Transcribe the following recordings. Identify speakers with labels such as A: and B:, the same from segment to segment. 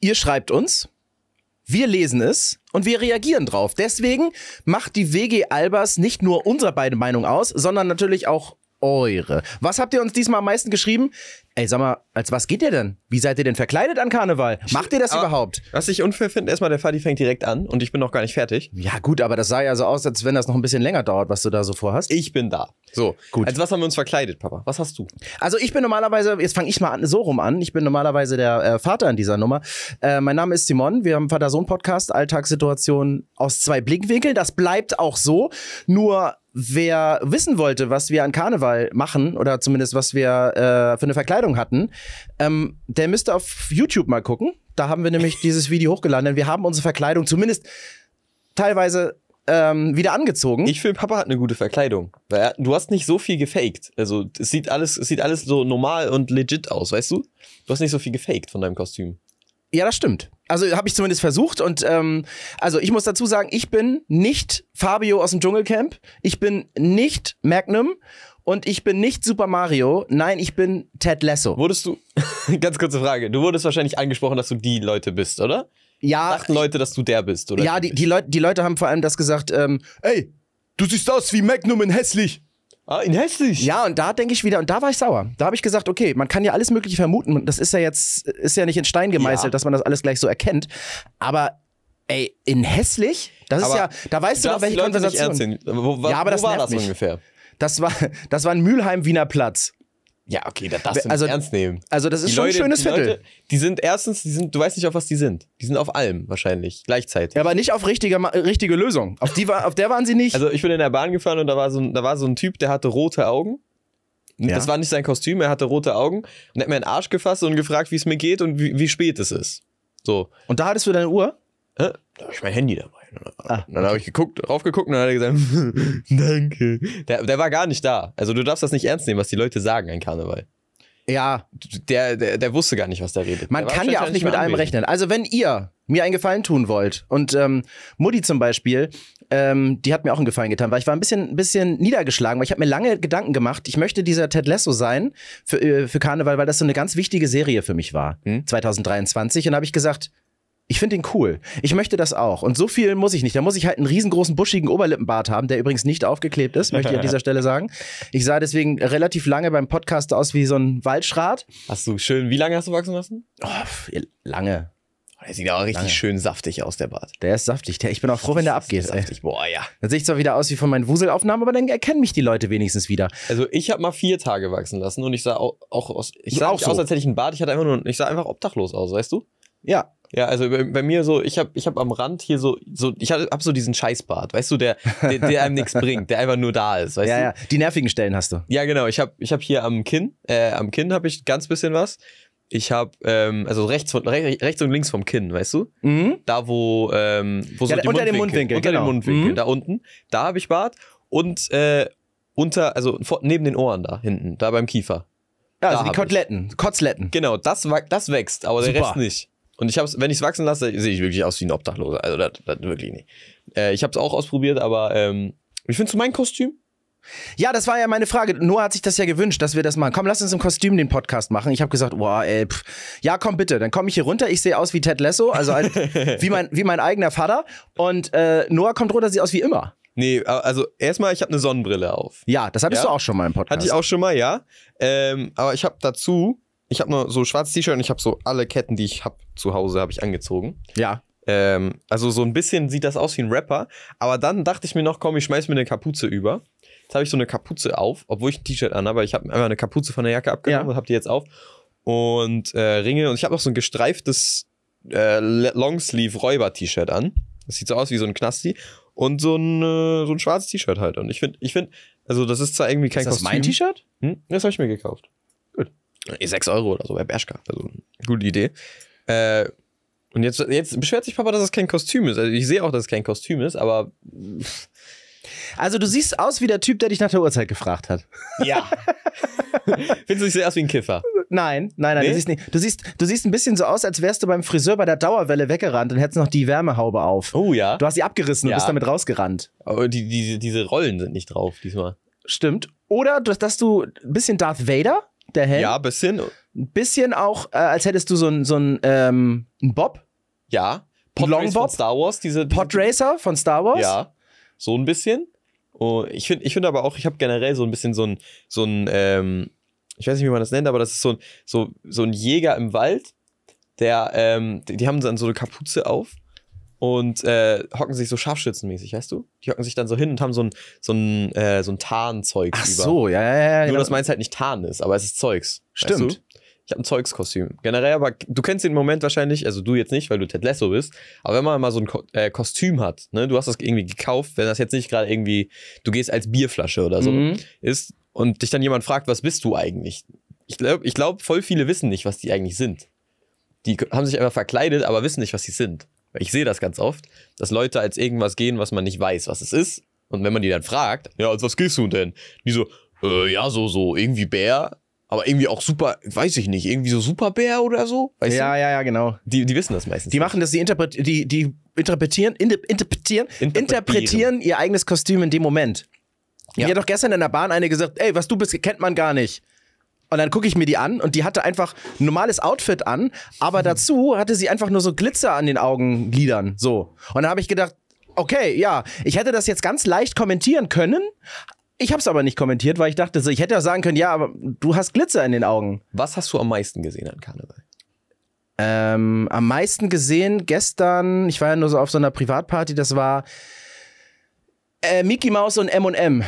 A: ihr schreibt uns, wir lesen es und wir reagieren drauf. Deswegen macht die WG Albers nicht nur unsere beide Meinung aus, sondern natürlich auch eure. Was habt ihr uns diesmal am meisten geschrieben? Ey, sag mal, als was geht ihr denn? Wie seid ihr denn verkleidet an Karneval? Macht ihr das
B: Aber
A: überhaupt?
B: Was ich unfair finde, erstmal der Fadi fängt direkt an und ich bin noch gar nicht fertig.
A: Ja, gut, aber das sah ja so aus, als wenn das noch ein bisschen länger dauert, was du da so vorhast.
B: Ich bin da. So,
A: Gut.
B: Als was haben wir uns verkleidet, Papa? Was hast du?
A: Also ich bin normalerweise, jetzt fange ich mal an, so rum an, ich bin normalerweise der äh, Vater in dieser Nummer. Äh, mein Name ist Simon, wir haben Vater-Sohn-Podcast, Alltagssituationen aus zwei Blickwinkeln. Das bleibt auch so, nur wer wissen wollte, was wir an Karneval machen oder zumindest was wir äh, für eine Verkleidung hatten, ähm, der müsste auf YouTube mal gucken. Da haben wir nämlich dieses Video hochgeladen, denn wir haben unsere Verkleidung zumindest teilweise ähm, wieder angezogen.
B: Ich finde, Papa hat eine gute Verkleidung. Er, du hast nicht so viel gefaked. Also, es sieht alles, es sieht alles so normal und legit aus, weißt du? Du hast nicht so viel gefaked von deinem Kostüm.
A: Ja, das stimmt. Also habe ich zumindest versucht und ähm, also ich muss dazu sagen, ich bin nicht Fabio aus dem Dschungelcamp, ich bin nicht Magnum und ich bin nicht Super Mario. Nein, ich bin Ted Lasso.
B: Wurdest du, ganz kurze Frage, du wurdest wahrscheinlich angesprochen, dass du die Leute bist, oder?
A: Ja,
B: Dachten Leute, dass du der bist, oder?
A: ja, die, die, Leute, die Leute haben vor allem das gesagt, ähm, ey, du siehst aus wie Magnum in hässlich.
B: Ah, in hässlich.
A: Ja, und da denke ich wieder, und da war ich sauer. Da habe ich gesagt, okay, man kann ja alles Mögliche vermuten. und Das ist ja jetzt, ist ja nicht in Stein gemeißelt,
B: Ja.
A: dass man das alles gleich so erkennt. Aber, ey, in hässlich? Das ist
B: Aber
A: ja, da weißt du doch, welche
B: Leute nicht
A: Konversation.
B: ernst nehmen. Wo, wo,
A: Ja, aber
B: wo
A: das
B: war das
A: mich.
B: ungefähr?
A: Das war, das war ein Mülheim Wiener Platz.
B: Ja, okay, das darfst du
A: Also-
B: nicht ernst nehmen.
A: Also, das ist
B: Die
A: schon
B: Leute,
A: ein schönes
B: die
A: Viertel.
B: Leute, die sind erstens, die sind, du weißt nicht, auf was die sind. Die sind auf allem wahrscheinlich, gleichzeitig.
A: ja, aber nicht auf richtige, richtige Lösung. Auf, die war, auf der waren sie nicht.
B: Also ich bin in der Bahn gefahren und da war so ein, da war so ein Typ, der hatte rote Augen.
A: Ja.
B: Das war nicht sein Kostüm, er hatte rote Augen und hat mir in den Arsch gefasst und gefragt, wie es mir geht und wie, wie spät es ist. So.
A: und da hattest du deine Uhr?
B: Hä? Da habe ich mein Handy dabei.
A: Ah,
B: dann habe ich geguckt, raufgeguckt und dann hat er gesagt, danke. Der, der war gar nicht da. Also du darfst das nicht ernst nehmen, was die Leute sagen an Karneval.
A: Ja,
B: Der, der, der wusste gar nicht, was der redet.
A: man
B: Der
A: kann ja auch nicht mit allem rechnen. Also, wenn ihr mir einen Gefallen tun wollt und ähm, Mutti zum Beispiel, ähm, die hat mir auch einen Gefallen getan, weil ich war ein bisschen, bisschen niedergeschlagen, weil ich habe mir lange Gedanken gemacht, ich möchte dieser Ted Lasso sein für, äh, für Karneval, weil das so eine ganz wichtige Serie für mich war,
B: Hm?
A: 2023. Und habe ich gesagt, ich finde ihn cool. Ich möchte das auch. Und so viel muss ich nicht. Da muss ich halt einen riesengroßen, buschigen Oberlippenbart haben, der übrigens nicht aufgeklebt ist, möchte ich an dieser Stelle sagen. Ich sah deswegen relativ lange beim Podcast aus wie so ein Waldschrat.
B: Hast du schön, wie lange hast du wachsen lassen?
A: Oh, lange.
B: Oh, der sieht auch richtig
A: Lange.
B: schön saftig aus, der Bart.
A: Der ist saftig. Der, ich bin auch froh, wenn der abgeht.
B: Saftig, boah, ja.
A: Dann sehe ich zwar wieder aus wie von meinen Wuselaufnahmen, aber dann erkennen mich die Leute wenigstens wieder.
B: Also ich habe mal vier Tage wachsen lassen und ich sah auch, auch aus, ich
A: Du
B: sah
A: auch so?
B: aus, als hätte ich einen Bart, ich hatte einfach nur, ich sah einfach obdachlos aus, weißt du?
A: Ja.
B: Ja, also bei, bei mir so, ich habe ich hab am Rand hier so, so ich hab, hab so diesen Scheißbart, weißt du, der, der, der einem nichts bringt, der einfach nur da ist, weißt
A: ja,
B: du?
A: ja. Die nervigen Stellen hast du.
B: Ja, genau. Ich habe ich hab hier am Kinn, äh, am Kinn habe ich ganz bisschen was. Ich habe, ähm, also rechts, von, re rechts und links vom Kinn, weißt du?
A: Mhm.
B: Da, wo, ähm, wo
A: Ja,
B: so die
A: unter dem
B: Mundwinkel, unter
A: genau.
B: dem Mundwinkel,
A: Mhm.
B: da unten, da habe ich Bart und äh, unter, also vor, neben den Ohren da hinten, da beim Kiefer.
A: Ja, also die
B: hab ich.
A: Koteletten, Kotzletten.
B: Genau, das, das wächst, aber der
A: Super.
B: Rest nicht. Und ich hab's, wenn ich es wachsen lasse, sehe ich wirklich aus wie ein Obdachloser. Also das, das wirklich nicht. Äh, ich habe es auch ausprobiert, aber ähm, wie findest du mein Kostüm?
A: Ja, das war ja meine Frage. Noah hat sich das ja gewünscht, dass wir das machen. Komm, lass uns im Kostüm den Podcast machen. Ich habe gesagt, boah, ey, pff. ja, komm bitte. Dann komme ich hier runter. Ich sehe aus wie Ted Lasso, also halt wie, mein, wie mein eigener Vater. Und äh, Noah kommt runter, sieht aus wie immer.
B: Nee, also erstmal, ich habe eine Sonnenbrille auf.
A: Ja, das hattest
B: Ja?
A: du auch schon mal im Podcast.
B: Hatte ich auch schon mal, ja. Ähm, aber ich habe dazu, ich habe nur so schwarzes T-Shirt und ich habe so alle Ketten, die ich habe zu Hause, habe ich angezogen.
A: Ja.
B: Ähm, also so ein bisschen sieht das aus wie ein Rapper. Aber dann dachte ich mir noch, komm, ich schmeiß mir eine Kapuze über. Jetzt habe ich so eine Kapuze auf, obwohl ich ein T-Shirt an habe. Ich habe einfach eine Kapuze von der Jacke abgenommen
A: Ja.
B: und habe die jetzt auf. Und äh, Ringe. Und ich habe noch so ein gestreiftes äh, Longsleeve-Räuber-T-Shirt an. Das sieht so aus wie so ein Knasti. Und so ein, äh, so ein schwarzes T-Shirt halt. Und ich finde, ich finde, also das ist zwar irgendwie kein
A: Ist das
B: Kostüm.
A: mein T-Shirt?
B: Hm? Das habe ich mir gekauft. Gut. 6 Euro oder so bei Bershka. Also, gute Idee. Äh, und jetzt, jetzt beschwert sich Papa, dass es kein Kostüm ist. Also ich sehe auch, dass es kein Kostüm ist, aber
A: Also du siehst aus wie der Typ, der dich nach der Uhrzeit gefragt hat.
B: ja. Findest du, ich sehe aus wie ein Kiffer?
A: Nein, nein, nein,
B: Nee?
A: du siehst nicht. Du siehst, du siehst ein bisschen so aus, als wärst du beim Friseur bei der Dauerwelle weggerannt und hättest noch die Wärmehaube auf.
B: Oh ja.
A: Du hast sie abgerissen und
B: Ja.
A: bist damit rausgerannt.
B: Aber die, die, diese Rollen sind nicht drauf diesmal.
A: Stimmt. Oder dass, dass du ein bisschen Darth Vader der Helm.
B: Ja, bisschen.
A: Ein bisschen auch, äh, als hättest du so ein, so ein, ähm, ein Bob.
B: Ja.
A: Ein
B: Podrace
A: Longbob?
B: von Star Wars, diese.
A: Podracer von Star Wars.
B: Ja. So ein bisschen. Oh, ich finde ich find aber auch, ich habe generell so ein bisschen so ein, so ein, ähm, ich weiß nicht, wie man das nennt, aber das ist so ein, so, so ein Jäger im Wald, der, ähm, die, die haben dann so eine Kapuze auf und äh, hocken sich so scharfschützenmäßig, weißt du? Die hocken sich dann so hin und haben so ein, so ein, äh, so ein Tarnzeug
A: Ach
B: über.
A: so, ja, ja, ja.
B: Nur,
A: genau.
B: dass meins halt nicht Tarn ist, aber es ist Zeugs.
A: Stimmt.
B: Weißt du? Ich habe ein Zeugskostüm. Generell, aber du kennst den Moment wahrscheinlich, also du jetzt nicht, weil du Ted Lasso bist, aber wenn man mal so ein Ko äh, Kostüm hat, ne, du hast das irgendwie gekauft, wenn das jetzt nicht gerade irgendwie, du gehst als Bierflasche oder so,
A: Mhm.
B: ist und dich dann jemand fragt, was bist du eigentlich? Ich glaube, ich glaub, voll viele wissen nicht, was die eigentlich sind. Die haben sich einfach verkleidet, aber wissen nicht, was sie sind. Ich sehe das ganz oft, dass Leute als irgendwas gehen, was man nicht weiß, was es ist. Und wenn man die dann fragt, ja, als was gehst du denn? Die so, äh, ja, so, so, irgendwie Bär, aber irgendwie auch super, weiß ich nicht, irgendwie so Superbär oder so. Weißt
A: Ja,
B: du?
A: ja, ja, genau.
B: Die, die wissen das meistens.
A: Die machen das, die, interpret die, die interpretieren, inter- interpretieren,
B: Interpretieren.
A: interpretieren ihr eigenes Kostüm in dem Moment.
B: Ja.
A: Mir hat doch gestern in der Bahn eine gesagt, ey, was du bist, kennt man gar nicht. Und dann gucke ich mir die an und die hatte einfach ein normales Outfit an, aber dazu hatte sie einfach nur so Glitzer an den Augenlidern. So. Und dann habe ich gedacht, okay, ja, ich hätte das jetzt ganz leicht kommentieren können. Ich habe es aber nicht kommentiert, weil ich dachte so, ich hätte ja sagen können, ja, aber du hast Glitzer in den Augen.
B: Was hast du am meisten gesehen an Karneval?
A: Ähm, am meisten gesehen gestern, ich war ja nur so auf so einer Privatparty, das war äh, Mickey Mouse und M&M.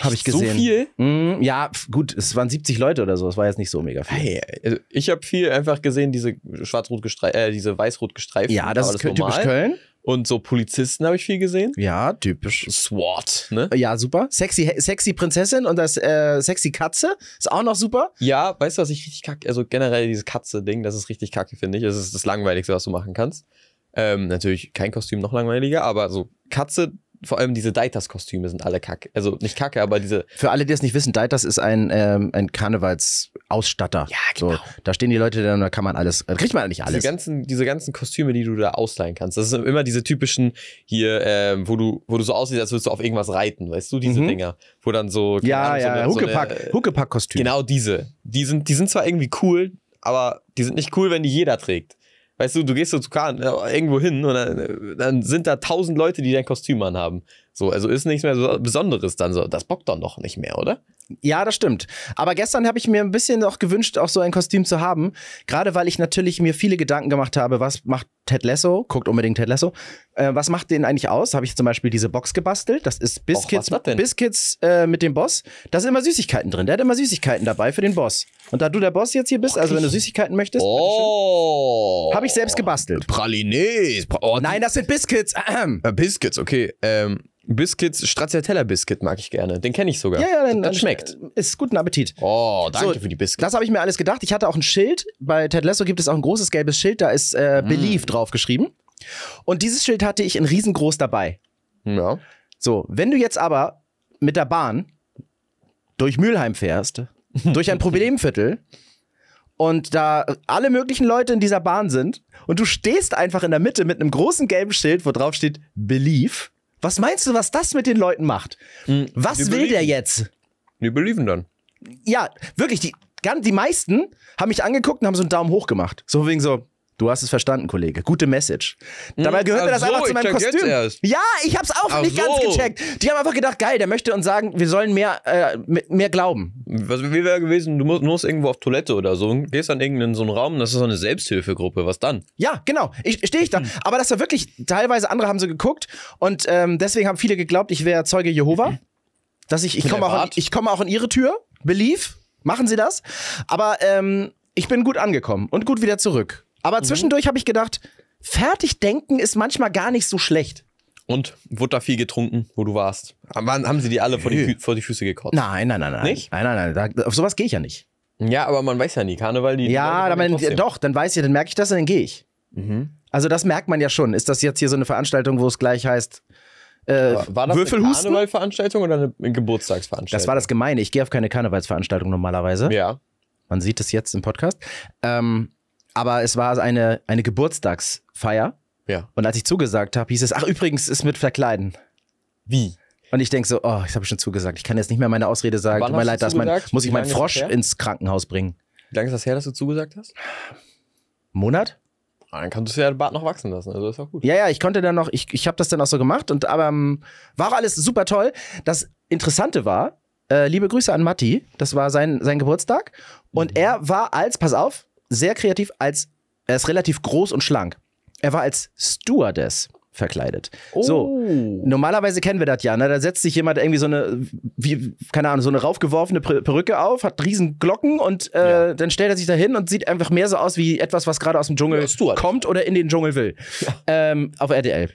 A: Habe ich gesehen.
B: So viel?
A: Mm, ja, gut, es waren 70 Leute oder so, es war jetzt nicht so mega viel.
B: Hey, also ich habe viel einfach gesehen, diese schwarz-rot gestreiften, äh, diese weiß-rot gestreiften.
A: Ja, das ist typisch
B: normal.
A: Köln.
B: Und so Polizisten habe ich viel gesehen.
A: Ja, typisch.
B: SWAT, ne?
A: Ja, super. Sexy, sexy Prinzessin und das äh, sexy Katze ist auch noch super.
B: Ja, weißt du, was ich richtig kacke, also generell dieses Katze-Ding, das ist richtig kacke, finde ich. Das ist das Langweiligste, was du machen kannst. Ähm, natürlich kein Kostüm noch langweiliger, aber so Katze, vor allem diese Deitas-Kostüme sind alle kacke. Also nicht kacke, aber diese,
A: Für alle, die es nicht wissen, Deitas ist ein, ähm, ein Karnevalsausstatter.
B: Ja, genau.
A: So, da stehen die Leute da kann man alles, da kriegt man nicht
B: diese
A: alles.
B: ganzen, diese ganzen Kostüme, die du da ausleihen kannst. Das sind immer diese typischen hier, ähm, wo du, wo du so aussiehst, als würdest du auf irgendwas reiten, weißt du, diese
A: Mhm.
B: Dinger, wo dann so,
A: Ja,
B: Ahnung, so
A: ja,
B: so
A: Huckepack,
B: eine-
A: Huckepack-Kostüm.
B: Genau diese. Die sind, die sind zwar irgendwie cool, aber die sind nicht cool, wenn die jeder trägt. Weißt du, du gehst so zu Kahn, äh, irgendwo hin und dann, dann sind da tausend Leute, die dein Kostüm anhaben. So, also ist nichts mehr so Besonderes dann so. Das bockt doch nicht mehr, oder?
A: Ja, das stimmt. Aber gestern habe ich mir ein bisschen auch gewünscht, auch so ein Kostüm zu haben. Gerade weil ich natürlich mir viele Gedanken gemacht habe, was macht Ted Lasso? Guckt unbedingt Ted Lasso. Äh, was macht den eigentlich aus? Habe ich zum Beispiel diese Box gebastelt. Das ist Biscuits,
B: denn?
A: Biscuits äh, mit dem Boss. Da sind immer Süßigkeiten drin. Der hat immer Süßigkeiten dabei für den Boss. Und da du der Boss jetzt hier bist, also wenn du Süßigkeiten möchtest,
B: Oh.
A: habe ich selbst gebastelt.
B: Pralines. Pra oh,
A: Nein, das sind Biscuits. Ahem.
B: Äh, Biscuits, okay. Ähm, Biscuits, Stracciatella Biscuit mag ich gerne. Den kenne ich sogar.
A: Ja, ja, dann,
B: das
A: dann
B: schmeckt.
A: Ist guten Appetit.
B: Oh, danke
A: So,
B: für die Biscuits.
A: Das habe ich mir alles gedacht. Ich hatte auch ein Schild. Bei Ted Lasso gibt es auch ein großes gelbes Schild, da ist äh,
B: Mm.
A: Believe draufgeschrieben. Und dieses Schild hatte ich in riesengroß dabei.
B: Ja.
A: So, wenn du jetzt aber mit der Bahn durch Mülheim fährst, durch ein Problemviertel und da alle möglichen Leute in dieser Bahn sind und du stehst einfach in der Mitte mit einem großen gelben Schild, wo drauf steht Believe. Was meinst du, was das mit den Leuten macht? Was
B: wir
A: will der
B: belieben.
A: jetzt?
B: Wir belieben dann.
A: ja, wirklich, die, die meisten haben mich angeguckt und haben so einen Daumen hoch gemacht. So wegen so, du hast es verstanden, Kollege. Gute Message. Dabei gehörte
B: ach
A: das
B: so,
A: einfach zu meinem Kostüm. Ja, ich hab's auch
B: Ach
A: nicht ganz
B: so.
A: gecheckt. Die haben einfach gedacht, geil, der möchte uns sagen, wir sollen mehr, äh, mehr glauben.
B: Was, wie wäre gewesen, du musst, musst irgendwo auf Toilette oder so, gehst dann irgendeinen so einen Raum, das ist so eine Selbsthilfegruppe, was dann?
A: Ja, genau. Ich stehe ich da.
B: Hm.
A: Aber das war wirklich, teilweise andere haben so geguckt und ähm, deswegen haben viele geglaubt, ich wäre Zeuge Jehova. Dass ich, ich komme auch, komme auch in ihre Tür. Believe. Machen Sie das. Aber ähm, ich bin gut angekommen und gut wieder zurück.
B: Mhm.
A: Aber zwischendurch habe ich gedacht, fertig denken ist manchmal gar nicht so schlecht.
B: Und wurde da viel getrunken, wo du warst? Haben, haben sie die alle vor die, vor die Füße gekotzt?
A: Nein, nein, nein, nein.
B: Nicht?
A: Nein, nein, nein. Da, auf sowas gehe ich ja nicht.
B: Ja, aber man weiß ja nie, Karneval, die. die
A: Ja,
B: kommen
A: dann,
B: trotzdem.
A: doch, dann weiß ich, dann merke ich das und dann gehe ich.
B: Mhm.
A: Also das merkt man ja schon. Ist das jetzt hier so eine Veranstaltung, wo es gleich heißt, äh,
B: War, das eine
A: Würfelhusten?
B: Karnevalveranstaltung oder eine Geburtstagsveranstaltung?
A: Das war das Gemeine. Ich gehe auf keine Karnevalsveranstaltung normalerweise.
B: Ja.
A: Man sieht es jetzt im Podcast. Ähm, aber es war eine, eine Geburtstagsfeier.
B: Ja.
A: Und als ich zugesagt habe, hieß es, ach übrigens, ist mit Verkleiden.
B: Wie?
A: Und ich denke so, oh, ich habe schon zugesagt. Ich kann jetzt nicht mehr meine Ausrede sagen.
B: Wann
A: Tut mir leid, dass mein, muss ich meinen Frosch ins Krankenhaus bringen.
B: Wie lange ist das her, dass du zugesagt hast?
A: Monat?
B: Ah, Dann kannst du ja den Bart noch wachsen lassen, also ist auch gut.
A: Ja, ja, ich konnte dann noch, ich, ich habe das dann auch so gemacht und aber ähm, war auch alles super toll. Das Interessante war, äh, liebe Grüße an Matti, das war sein, sein Geburtstag und
B: Mhm.
A: er war als, pass auf, sehr kreativ, als, er ist relativ groß und schlank. Er war als Stewardess verkleidet. So,
B: Oh.
A: Normalerweise kennen wir das ja, ne? Da setzt sich jemand irgendwie so eine, wie, keine Ahnung, so eine raufgeworfene Per- Perücke auf, hat riesen Glocken und äh,
B: Ja.
A: dann stellt er sich da hin und sieht einfach mehr so aus wie etwas, was gerade aus dem Dschungel
B: Ja,
A: kommt oder in den Dschungel will. Ähm, auf RTL.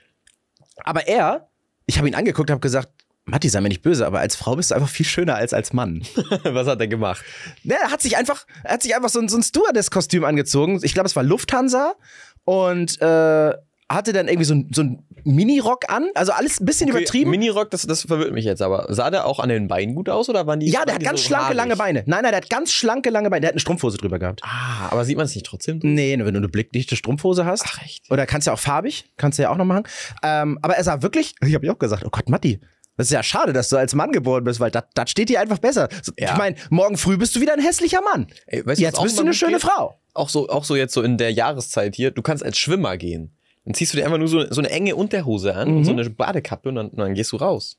A: Aber er, ich habe ihn angeguckt, habe gesagt, Matti, sei mir nicht böse, aber als Frau bist du einfach viel schöner als als Mann.
B: Was hat er gemacht?
A: Ne, er hat sich einfach, er hat sich einfach so ein, so ein Stewardess-Kostüm angezogen. Ich glaube, es war Lufthansa und äh, hatte dann irgendwie so ein, so ein Mini-Rock an. Also alles ein bisschen übertrieben.
B: Minirock, das, das verwirrt mich jetzt aber. Sah der auch an den Beinen gut aus oder waren die?
A: ja, der hat ganz
B: so
A: schlanke,
B: haarig?
A: lange Beine. Nein, nein, der hat ganz schlanke, lange Beine. Der hat eine Strumpfhose drüber gehabt.
B: Ah, aber sieht man es nicht trotzdem?
A: Nee, wenn du eine blickdichte Strumpfhose hast.
B: Ach, echt?
A: Oder kannst ja auch farbig, kannst du ja auch noch machen. Ähm, aber er sah wirklich, ich habe ja auch gesagt, oh Gott, Matti, das ist ja schade, dass du als Mann geboren bist, weil das steht dir einfach besser.
B: Ja.
A: Ich meine, morgen früh bist du wieder ein hässlicher Mann.
B: Ey, weißt du,
A: Jetzt bist du eine schöne
B: geht?
A: Frau.
B: Auch so, auch so jetzt so in der Jahreszeit hier, du kannst als Schwimmer gehen. Dann ziehst du dir einfach nur so, so eine enge Unterhose an und so eine Badekappe und dann, und dann gehst du raus.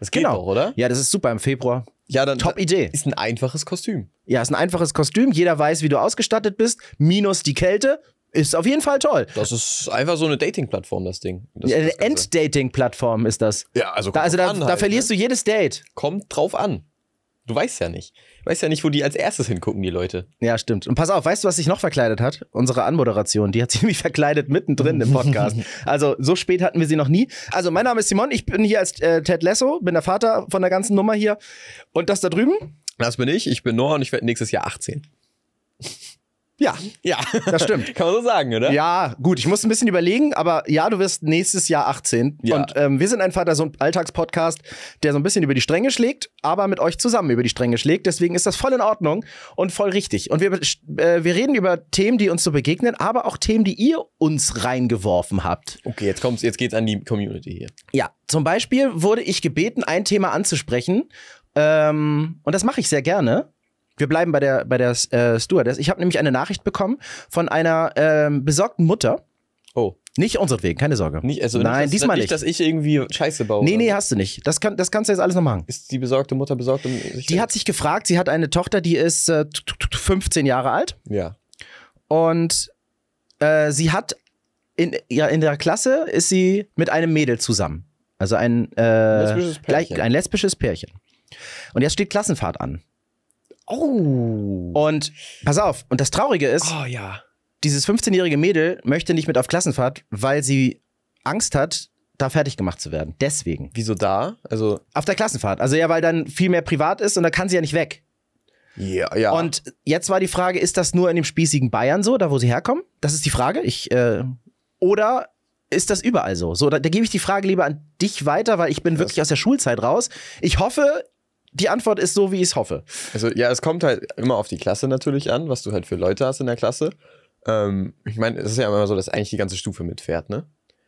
B: Das geht
A: Mhm. Genau.
B: doch, oder?
A: Ja, das ist super im Februar.
B: Ja, dann
A: Top Idee.
B: ist ein einfaches Kostüm.
A: Ja, ist ein einfaches Kostüm. Jeder weiß, wie du ausgestattet bist. Minus die Kälte. Ist auf jeden Fall toll.
B: Das ist einfach so eine Dating-Plattform, das Ding. Das,
A: Ja, Eine. Enddating-Plattform ist das.
B: Ja, also
A: Da, also da, da verlierst
B: du.
A: du jedes Date.
B: Kommt drauf an. Du weißt ja nicht. Du weißt ja nicht, wo die als erstes hingucken, die Leute.
A: Ja, stimmt. Und pass auf, weißt du, was sich noch verkleidet hat? Unsere Anmoderation, die hat sich nämlich verkleidet mittendrin im Podcast. Also so spät hatten wir sie noch nie. Also mein Name ist Simon, ich bin hier als äh, Ted Lasso, bin der Vater von der ganzen Nummer hier. Und das da drüben?
B: Das bin ich. Ich bin Noah und ich werde nächstes Jahr 18.
A: Ja,
B: Ja,
A: das stimmt.
B: kann man so sagen, oder?
A: Ja, gut, ich muss ein bisschen überlegen, aber ja, du wirst nächstes Jahr 18.
B: Ja.
A: Und ähm, wir sind ein Vater-Sohn-Alltagspodcast, der so ein bisschen über die Stränge schlägt, aber mit euch zusammen über die Stränge schlägt. Deswegen ist das voll in Ordnung und voll richtig. Und wir, äh, wir reden über Themen, die uns so begegnen, aber auch Themen, die ihr uns reingeworfen habt.
B: Okay, jetzt kommt's, jetzt geht's an die Community hier.
A: Ja, zum Beispiel wurde ich gebeten, ein Thema anzusprechen. Ähm, und das mache ich sehr gerne. Wir bleiben bei der, bei der äh, Stewardess. Ich habe nämlich eine Nachricht bekommen von einer ähm, besorgten Mutter.
B: Oh,
A: Nicht unseretwegen, keine Sorge.
B: nicht, also
A: Nein,
B: nicht,
A: diesmal
B: nicht,
A: nicht.
B: dass ich irgendwie Scheiße baue.
A: Nee, nee, hast du nicht. Das, kann, das kannst du jetzt alles noch machen.
B: Ist die besorgte Mutter besorgt um
A: Die hat sich gefragt, sie hat eine Tochter, die ist äh, t- t- t- 15 Jahre alt
B: Ja.
A: und äh, sie hat in, ja, in der Klasse ist sie mit einem Mädel zusammen. Also ein, äh,
B: Lesbisches
A: gleich,
B: Pärchen.
A: ein lesbisches Pärchen. Und jetzt steht Klassenfahrt an.
B: Oh.
A: Und pass auf, und das Traurige ist,
B: Oh ja.
A: dieses 15-jährige Mädel möchte nicht mit auf Klassenfahrt, weil sie Angst hat, da fertig gemacht zu werden. Deswegen.
B: Wieso da? Also,
A: Auf der Klassenfahrt. Also ja, weil dann viel mehr privat ist und da kann sie ja nicht weg.
B: ja, ja.
A: Und jetzt war die Frage, ist das nur in dem spießigen Bayern so, da wo sie herkommen? Das ist die Frage. Ich, äh, oder ist das überall so? So, da, da gebe ich die Frage lieber an dich weiter, weil ich bin
B: Krass.
A: wirklich aus der Schulzeit raus. Ich hoffe, die Antwort ist so, wie ich es hoffe.
B: Also ja, es kommt halt immer auf die Klasse natürlich an, was du halt für Leute hast in der Klasse. Ähm, ich meine, es ist ja immer so, dass eigentlich die ganze Stufe mitfährt, ne?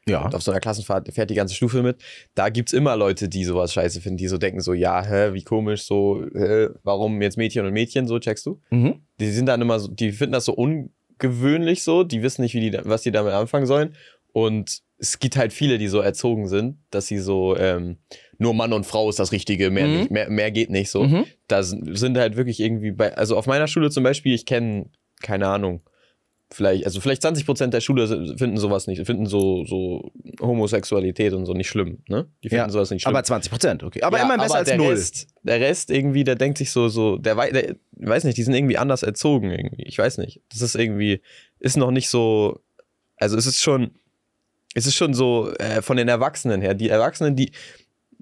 A: Ja.
B: Und auf so einer Klassenfahrt fährt die ganze Stufe mit. Da gibt's immer Leute, die sowas scheiße finden, die so denken so, ja, hä, wie komisch, so, hä, warum jetzt Mädchen und Mädchen, so, checkst du?
A: Mhm.
B: Die sind dann immer so, die finden das so ungewöhnlich so, die wissen nicht, wie die, was die damit anfangen sollen. Und es gibt halt viele, die so erzogen sind, dass sie so, ähm, nur Mann und Frau ist das Richtige, mehr,
A: Mhm.
B: nicht, mehr, mehr geht nicht so.
A: Mhm.
B: Da sind halt wirklich irgendwie bei, also auf meiner Schule zum Beispiel, ich kenne, keine Ahnung, vielleicht, also vielleicht 20 Prozent der Schule sind- finden sowas nicht, finden so, so Homosexualität und so nicht schlimm, ne? Die finden
A: Ja,
B: sowas nicht schlimm.
A: Aber 20 Prozent, okay. Aber
B: Ja,
A: immerhin besser
B: aber
A: als
B: der
A: null.
B: Rest, der Rest irgendwie, der denkt sich so, so, der, der weiß nicht, die sind irgendwie anders erzogen irgendwie. Ich weiß nicht. Das ist irgendwie, ist noch nicht so, also es ist schon, es ist schon so äh, von den Erwachsenen her. Die Erwachsenen, die,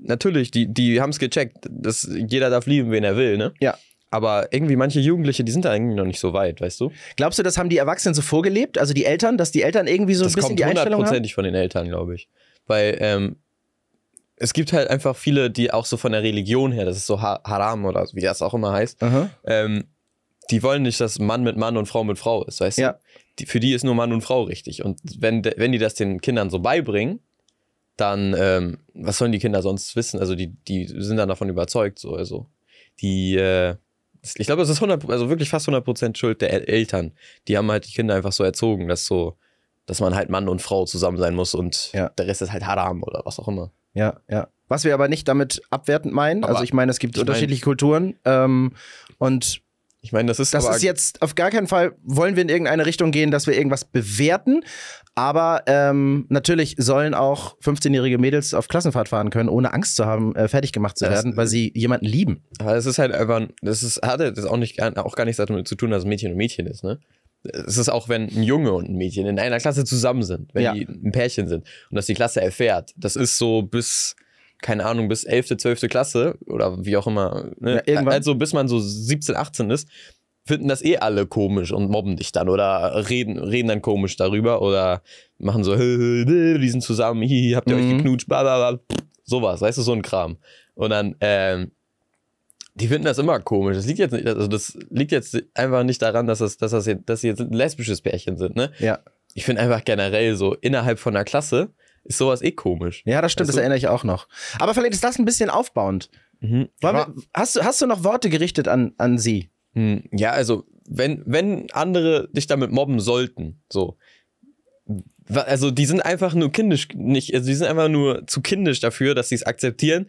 B: natürlich, die, die haben es gecheckt, dass jeder darf lieben, wen er will, ne?
A: Ja.
B: Aber irgendwie manche Jugendliche, die sind da irgendwie noch nicht so weit, weißt du?
A: Glaubst du, das haben die Erwachsenen so vorgelebt? Also die Eltern, dass die Eltern irgendwie so
B: das
A: ein bisschen
B: kommt
A: die Einstellung haben?
B: hundertprozentig von den Eltern, glaube ich. Weil ähm, es gibt halt einfach viele, die auch so von der Religion her, das ist so ha Haram oder wie das auch immer heißt, ähm, die wollen nicht, dass Mann mit Mann und Frau mit Frau ist, weißt
A: Ja.
B: du? Die, für die ist nur Mann und Frau richtig. Und wenn, wenn die das den Kindern so beibringen, dann, ähm, was sollen die Kinder sonst wissen? Also die, die sind dann davon überzeugt, so, also die, äh, ich glaube, es ist 100%, also wirklich fast 100% Schuld der El Eltern. Die haben halt die Kinder einfach so erzogen, dass so, dass man halt Mann und Frau zusammen sein muss und
A: Ja.
B: der Rest ist halt Haram oder was auch immer.
A: Ja, ja. Was wir aber nicht damit abwertend meinen.
B: Aber
A: also ich meine, es gibt unterschiedliche Kulturen ähm, und
B: Ich meine, das ist
A: das ist jetzt auf gar keinen Fall, wollen wir in irgendeine Richtung gehen, dass wir irgendwas bewerten. Aber ähm, natürlich sollen auch 15-jährige Mädels auf Klassenfahrt fahren können, ohne Angst zu haben, äh, fertig gemacht zu
B: Das-
A: werden, weil sie jemanden lieben.
B: aber es ist halt einfach, das ist, hat das auch nicht, auch gar nichts damit zu tun, dass es Mädchen und Mädchen ist, ne? Es ist auch, wenn ein Junge und ein Mädchen in einer Klasse zusammen sind, wenn
A: Ja.
B: die ein Pärchen sind und das die Klasse erfährt. Das ist so bis, keine Ahnung, bis 11., 12. Klasse oder wie auch immer. Ne?
A: Ja.
B: Also bis man so 17, 18 ist, finden das eh alle komisch und mobben dich dann oder reden, reden dann komisch darüber oder machen so, die sind zusammen, hihi, habt ihr euch
A: Mhm.
B: geknutscht, bla bla bla. Sowas, weißt du, so ein Kram. Und dann, ähm, die finden das immer komisch. Das liegt jetzt nicht, also das liegt jetzt einfach nicht daran, dass das, dass das jetzt, dass sie jetzt ein lesbisches Pärchen sind, ne?
A: Ja,
B: Ich finde einfach generell so, innerhalb von einer Klasse ist sowas eh komisch.
A: ja das stimmt,
B: Weißt
A: das
B: du?
A: erinnere ich auch noch. Aber vielleicht ist das ein bisschen aufbauend. Wollen wir, hast, du, hast du noch Worte gerichtet an, an sie?
B: Hm, Ja, also, wenn, wenn andere dich damit mobben sollten, so. Also, die sind einfach nur kindisch, nicht, also die sind einfach nur zu kindisch dafür, dass sie es akzeptieren,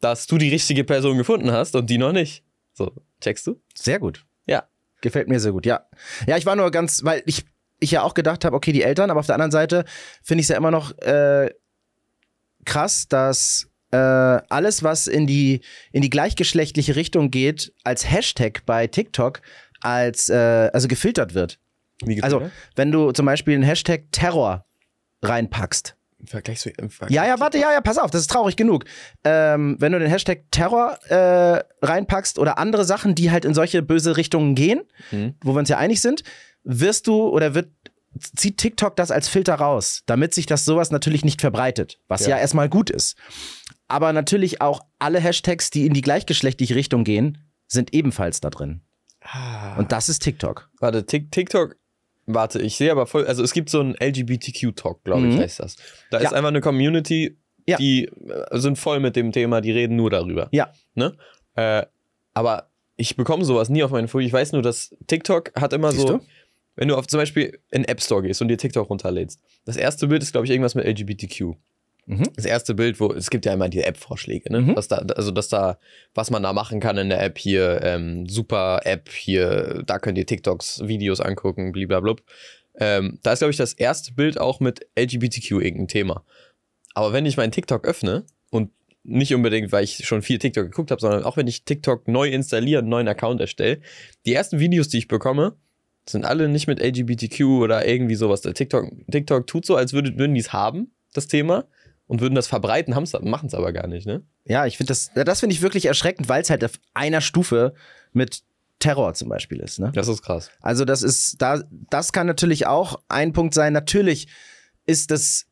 B: dass du die richtige Person gefunden hast und die noch nicht. So, checkst du?
A: Sehr gut.
B: Ja.
A: Gefällt mir sehr gut, ja. Ja, ich war nur ganz, weil ich, ich ja auch gedacht habe, okay, die Eltern, aber auf der anderen Seite finde ich es ja immer noch äh, krass, dass äh, alles, was in die, in die gleichgeschlechtliche Richtung geht, als Hashtag bei TikTok als, äh, also gefiltert wird.
B: Wie
A: Also, wenn du zum Beispiel einen Hashtag Terror reinpackst,
B: Vergleichst du, im Vergleich-
A: ja, ja, warte, ja, ja, pass auf, das ist traurig genug. Ähm, wenn du den Hashtag Terror äh, reinpackst oder andere Sachen, die halt in solche böse Richtungen gehen,
B: Mhm.
A: wo wir uns ja einig sind, wirst du oder wird zieht TikTok das als Filter raus, damit sich das sowas natürlich nicht verbreitet, was ja,
B: Ja.
A: erstmal gut ist. Aber natürlich auch alle Hashtags, die in die gleichgeschlechtliche Richtung gehen, sind ebenfalls da drin.
B: Ah.
A: Und das ist TikTok.
B: Warte, Tik- TikTok. Warte, ich sehe aber voll. Also es gibt so einen LGBTQ-Talk, glaube ich,
A: Mhm.
B: heißt das. Da
A: Ja.
B: ist einfach eine Community, die äh, sind voll mit dem Thema, die reden nur darüber.
A: Ja.
B: Ne? Äh, aber ich bekomme sowas nie auf meine Folie. Ich weiß nur, dass TikTok hat immer
A: Siehst
B: so,
A: du?
B: Wenn du auf zum Beispiel in den App Store gehst und dir TikTok runterlädst. Das erste Bild ist, glaube ich, irgendwas mit LGBTQ.
A: Mhm.
B: Das erste Bild, wo es gibt ja immer die App-Vorschläge, ne?
A: Mhm.
B: Da, also dass da, was man da machen kann in der App hier, ähm, super App hier, da könnt ihr TikToks, Videos angucken, bliblablub. Ähm, da ist, glaube ich, das erste Bild auch mit LGBTQ irgendein Thema. Aber wenn ich meinen TikTok öffne und nicht unbedingt, weil ich schon viel TikTok geguckt habe, sondern auch wenn ich TikTok neu installiere, einen neuen Account erstelle, die ersten Videos, die ich bekomme, sind alle nicht mit LGBTQ oder irgendwie sowas. Der TikTok, TikTok tut so, als würde, würden die es haben, das Thema, und würden das verbreiten, machen es aber gar nicht, ne?
A: Ja, ich finde das, das finde ich wirklich erschreckend, weil es halt auf einer Stufe mit Terror zum Beispiel ist. Ne?
B: Das ist krass.
A: Also das ist, da, das kann natürlich auch ein Punkt sein. Natürlich ist das,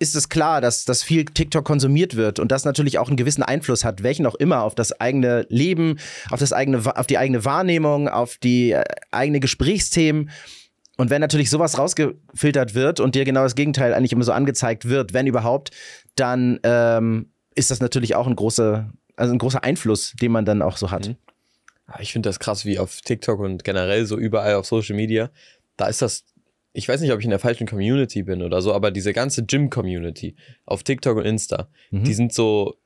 A: ist es klar, dass, dass viel TikTok konsumiert wird und das natürlich auch einen gewissen Einfluss hat, welchen auch immer, auf das eigene Leben, auf das eigene, auf die eigene Wahrnehmung, auf die äh, eigene Gesprächsthemen. Und wenn natürlich sowas rausgefiltert wird und dir genau das Gegenteil eigentlich immer so angezeigt wird, wenn überhaupt, dann ähm, ist das natürlich auch ein großer, also ein großer Einfluss, den man dann auch so hat.
B: Mhm. Aber Ich finde das krass, wie auf TikTok und generell so überall auf Social Media. Da ist das, ich weiß nicht, ob ich in der falschen Community bin oder so, aber diese ganze Gym-Community auf TikTok und Insta,
A: Mhm.
B: die sind so,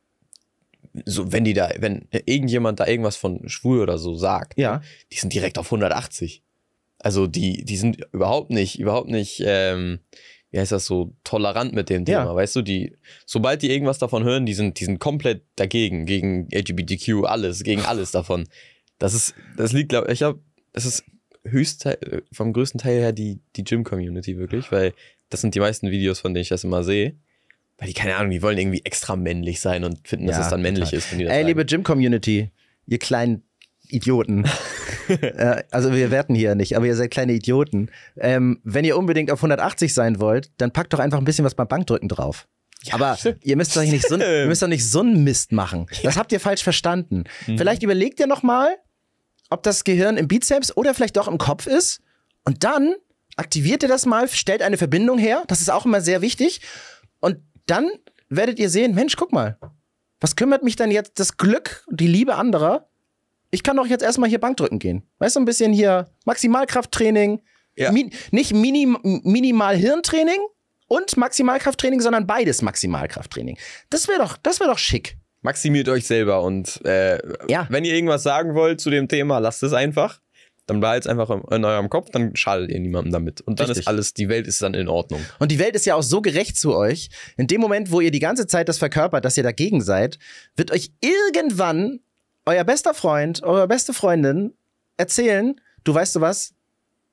B: so, wenn die da, wenn irgendjemand da irgendwas von schwul oder so sagt,
A: Ja.
B: die sind direkt auf 180. Also die, die sind überhaupt nicht, überhaupt nicht, ähm, wie heißt das so, tolerant mit dem Thema,
A: Ja.
B: weißt du, die, sobald die irgendwas davon hören, die sind, die sind komplett dagegen, gegen LGBTQ, alles, gegen alles davon. Das ist, das liegt, glaube ich, glaube, das ist höchst, vom größten Teil her die, die Gym-Community wirklich, weil das sind die meisten Videos, von denen ich das immer sehe. Weil die, keine Ahnung, die wollen irgendwie extra männlich sein und finden, dass
A: Ja,
B: es dann männlich
A: total.
B: ist. Wenn die das
A: Ey,
B: sagen.
A: liebe Gym-Community, ihr kleinen Idioten. äh, also wir werten hier nicht, aber ihr seid kleine Idioten. Ähm, wenn ihr unbedingt auf 180 sein wollt, dann packt doch einfach ein bisschen was beim Bankdrücken drauf. aber
B: stimmt.
A: ihr müsst doch nicht so, ihr müsst doch nicht so einen Mist machen. Das habt ihr falsch verstanden.
B: Mhm.
A: Vielleicht überlegt ihr noch mal, ob das Gehirn im Bizeps oder vielleicht doch im Kopf ist. Und dann aktiviert ihr das mal, stellt eine Verbindung her. Das ist auch immer sehr wichtig. Und dann werdet ihr sehen, Mensch, guck mal, was kümmert mich denn jetzt das Glück und die Liebe anderer? Ich kann doch jetzt erstmal hier Bankdrücken gehen. Weißt du, ein bisschen hier Maximalkrafttraining,
B: Ja.
A: Mi nicht minim minimal Hirntraining und Maximalkrafttraining, sondern beides Maximalkrafttraining. Das wäre doch, das wäre doch schick.
B: Maximiert euch selber und äh,
A: Ja.
B: wenn ihr irgendwas sagen wollt zu dem Thema, lasst es einfach. Dann bleibt es einfach in, eurem Kopf, dann schadet ihr niemandem damit. Und dann
A: Richtig.
B: ist alles, die Welt ist dann in Ordnung.
A: Und die Welt ist ja auch so gerecht zu euch. In dem Moment, wo ihr die ganze Zeit das verkörpert, dass ihr dagegen seid, wird euch irgendwann euer bester Freund, eure beste Freundin erzählen, du weißt du was,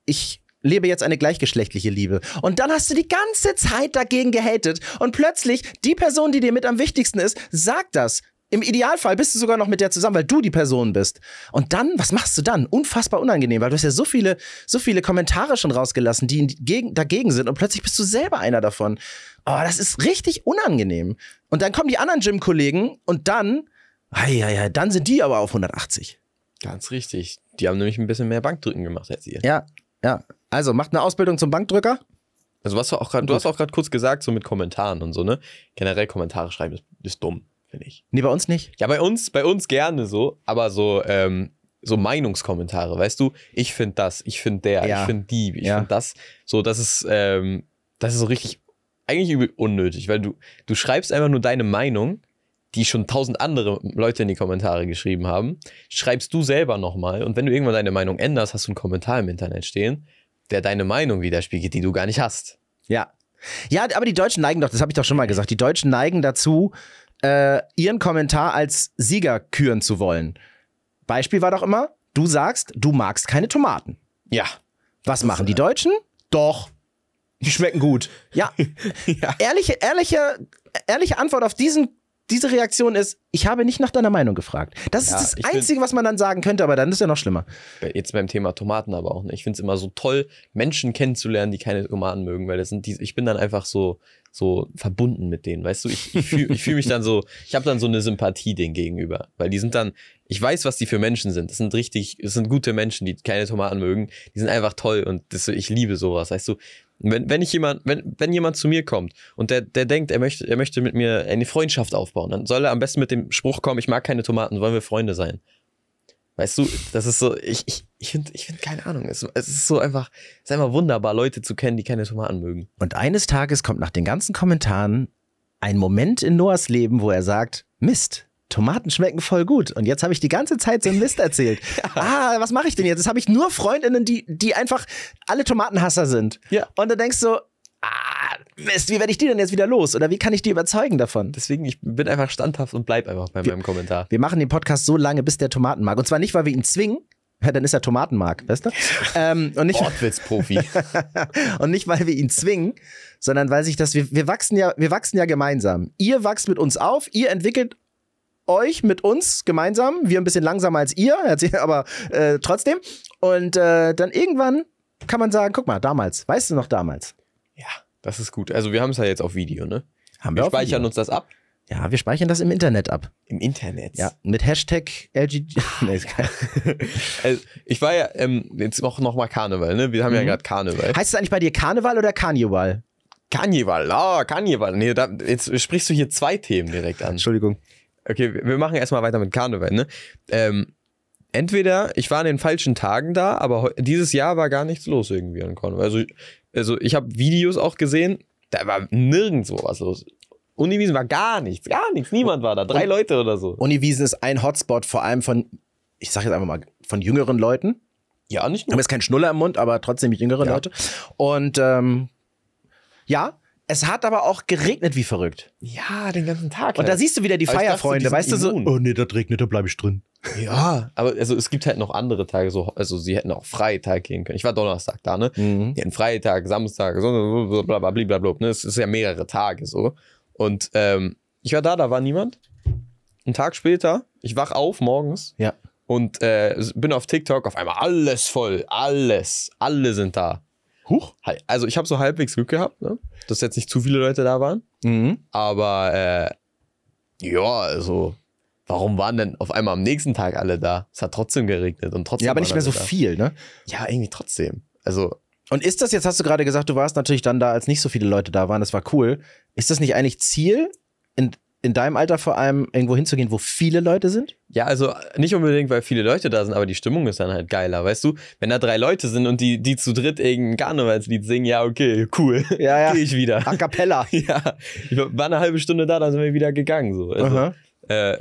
A: ich lebe jetzt eine gleichgeschlechtliche Liebe. Und dann hast du die ganze Zeit dagegen gehatet und plötzlich die Person, die dir mit am wichtigsten ist, sagt das. Im Idealfall bist du sogar noch mit der zusammen, weil du die Person bist. Und dann, was machst du dann? Unfassbar unangenehm, weil du hast ja so viele, so viele Kommentare schon rausgelassen, die gegen, dagegen sind und plötzlich bist du selber einer davon. Oh, das ist richtig unangenehm. Und dann kommen die anderen Gym-Kollegen und dann, ja, ja, dann sind die aber auf 180.
B: Ganz richtig. Die haben nämlich ein bisschen mehr Bankdrücken gemacht als ihr.
A: Ja, ja. Also macht eine Ausbildung zum Bankdrücker.
B: Also was du auch gerade, du hast auch gerade kurz gesagt, so mit Kommentaren und so, ne? Generell Kommentare schreiben ist, ist dumm, finde ich.
A: Nee, bei uns nicht.
B: Ja, bei uns, bei uns gerne so, aber so, ähm, so Meinungskommentare, weißt du, ich finde das, ich finde der,
A: Ja.
B: ich finde die, ich
A: Ja.
B: finde das. So, das ist, ähm, das ist so richtig, eigentlich übel unnötig, weil du, du schreibst einfach nur deine Meinung, die schon tausend andere Leute in die Kommentare geschrieben haben, schreibst du selber nochmal und wenn du irgendwann deine Meinung änderst, hast du einen Kommentar im Internet stehen, der deine Meinung widerspiegelt, die du gar nicht hast.
A: Ja. Ja, aber die Deutschen neigen doch, das habe ich doch schon mal gesagt, die Deutschen neigen dazu, äh, ihren Kommentar als Sieger küren zu wollen. Beispiel war doch immer, du sagst, du magst keine Tomaten.
B: Ja.
A: Was machen die Deutschen? Doch. Die schmecken gut. Ja.
B: Ja.
A: Ehrliche, ehrliche, ehrliche Antwort auf diesen, diese Reaktion ist, ich habe nicht nach deiner Meinung gefragt. Das
B: Ja,
A: ist das Einzige, was man dann sagen könnte, aber dann ist ja noch schlimmer.
B: Jetzt beim Thema Tomaten aber auch. Ne? Ich finde es immer so toll, Menschen kennenzulernen, die keine Tomaten mögen, weil das sind die, ich bin dann einfach so, so verbunden mit denen, weißt du? Ich, ich fühle fühl mich dann so, ich habe dann so eine Sympathie denen gegenüber, weil die sind dann, ich weiß, was die für Menschen sind. Das sind richtig, das sind gute Menschen, die keine Tomaten mögen. Die sind einfach toll und das, ich liebe sowas, weißt du? Wenn, wenn ich jemand, wenn, wenn jemand zu mir kommt und der, der denkt, er möchte, er möchte mit mir eine Freundschaft aufbauen, dann soll er am besten mit dem Spruch kommen, ich mag keine Tomaten, wollen wir Freunde sein. Weißt du, das ist so, ich, ich, ich finde, ich find, keine Ahnung, es, es ist so einfach, es ist einfach wunderbar, Leute zu kennen, die keine Tomaten mögen.
A: Und eines Tages kommt nach den ganzen Kommentaren ein Moment in Noahs Leben, wo er sagt, Mist, Tomaten schmecken voll gut. Und jetzt habe ich die ganze Zeit so einen Mist erzählt. Ah, was mache ich denn jetzt? Jetzt habe ich nur Freundinnen, die, die einfach alle Tomatenhasser sind.
B: Ja.
A: Und du denkst so, ah, Mist, wie werde ich die denn jetzt wieder los? Oder wie kann ich die überzeugen davon?
B: Deswegen, ich bin einfach standhaft und bleib einfach bei meinem Kommentar.
A: Wir machen den Podcast so lange, bis der Tomaten mag. Und zwar nicht, weil wir ihn zwingen. Ja, dann ist er Tomatenmark, weißt du? ähm, und, nicht,
B: Wortwitzprofi.
A: und nicht, weil wir ihn zwingen, sondern weil sich das, wir, wir wachsen ja, wir wachsen ja gemeinsam. Ihr wachst mit uns auf, ihr entwickelt euch mit uns gemeinsam, wir ein bisschen langsamer als ihr, aber äh, trotzdem. Und äh, dann irgendwann kann man sagen, guck mal, damals, weißt du noch damals?
B: ja, das ist gut. Also wir haben es ja jetzt auf Video, ne?
A: Haben
B: Wir
A: auf
B: speichern
A: Video.
B: uns das ab
A: Ja, wir speichern das im Internet ab.
B: im Internet.
A: Ja, mit Hashtag LG. nee, ist geil.
B: Also, ich war ja, ähm, jetzt auch noch mal Karneval, ne? Wir haben ja
A: Mhm.
B: gerade Karneval.
A: heißt es eigentlich bei dir Karneval oder Karneval?
B: Karneval, ah, Karneval. Nee, da, jetzt sprichst du hier zwei Themen direkt an.
A: Entschuldigung.
B: Okay, wir machen erstmal weiter mit Karneval, ne? Ähm, entweder ich war an den falschen Tagen da, aber dieses Jahr war gar nichts los irgendwie an Karneval. Also, also ich habe Videos auch gesehen, da war nirgendwo was los. Univision war gar nichts, gar nichts, niemand war da, drei Leute oder so.
A: Univision ist ein Hotspot, vor allem von, ich sag jetzt einfach mal, von jüngeren Leuten.
B: Ja, nicht
A: Wir haben
B: nur.
A: jetzt keinen Schnuller im Mund, aber trotzdem jüngere
B: Ja.
A: Leute. Und ähm, ja, es hat aber auch geregnet wie verrückt.
B: Ja, den ganzen Tag.
A: Und da
B: halt.
A: siehst du wieder die
B: Aber ich dachte,
A: Feierfreunde,
B: die
A: weißt du so, oh nee, das regnet, da bleibe ich drin.
B: Ja, aber also es gibt halt noch andere Tage, so, also sie hätten auch Freitag gehen können. Ich war Donnerstag da, ne?
A: Mhm.
B: Die hatten Freitag, Samstag, so, so, bla, bla, bla, bla, ne? Es ist ja mehrere Tage so. Und ähm, ich war da, da war niemand. Einen Tag später, ich wach auf morgens
A: Ja.
B: und äh, bin auf TikTok, auf einmal alles voll, alles, alle sind da.
A: Huch.
B: Also ich habe so halbwegs Glück gehabt, ne? dass jetzt nicht zu viele Leute da waren.
A: Mhm.
B: Aber äh, ja, also warum waren denn auf einmal am nächsten Tag alle da? Es hat trotzdem geregnet und trotzdem.
A: Ja, aber nicht mehr so
B: da.
A: viel, ne?
B: Ja, irgendwie trotzdem. Also
A: Und ist das, jetzt hast du gerade gesagt, du warst natürlich dann da, als nicht so viele Leute da waren, das war cool. Ist das nicht eigentlich Ziel, in, in deinem Alter vor allem irgendwo hinzugehen, wo viele Leute sind?
B: Ja, also nicht unbedingt, weil viele Leute da sind, aber die Stimmung ist dann halt geiler, weißt du? Wenn da drei Leute sind und die, die zu dritt irgendein Karnevalslied singen, ja, okay, cool.
A: Ja, ja.
B: Gehe ich wieder.
A: A cappella.
B: Ja, ich war eine halbe Stunde da, dann sind wir wieder gegangen. So. Also, äh,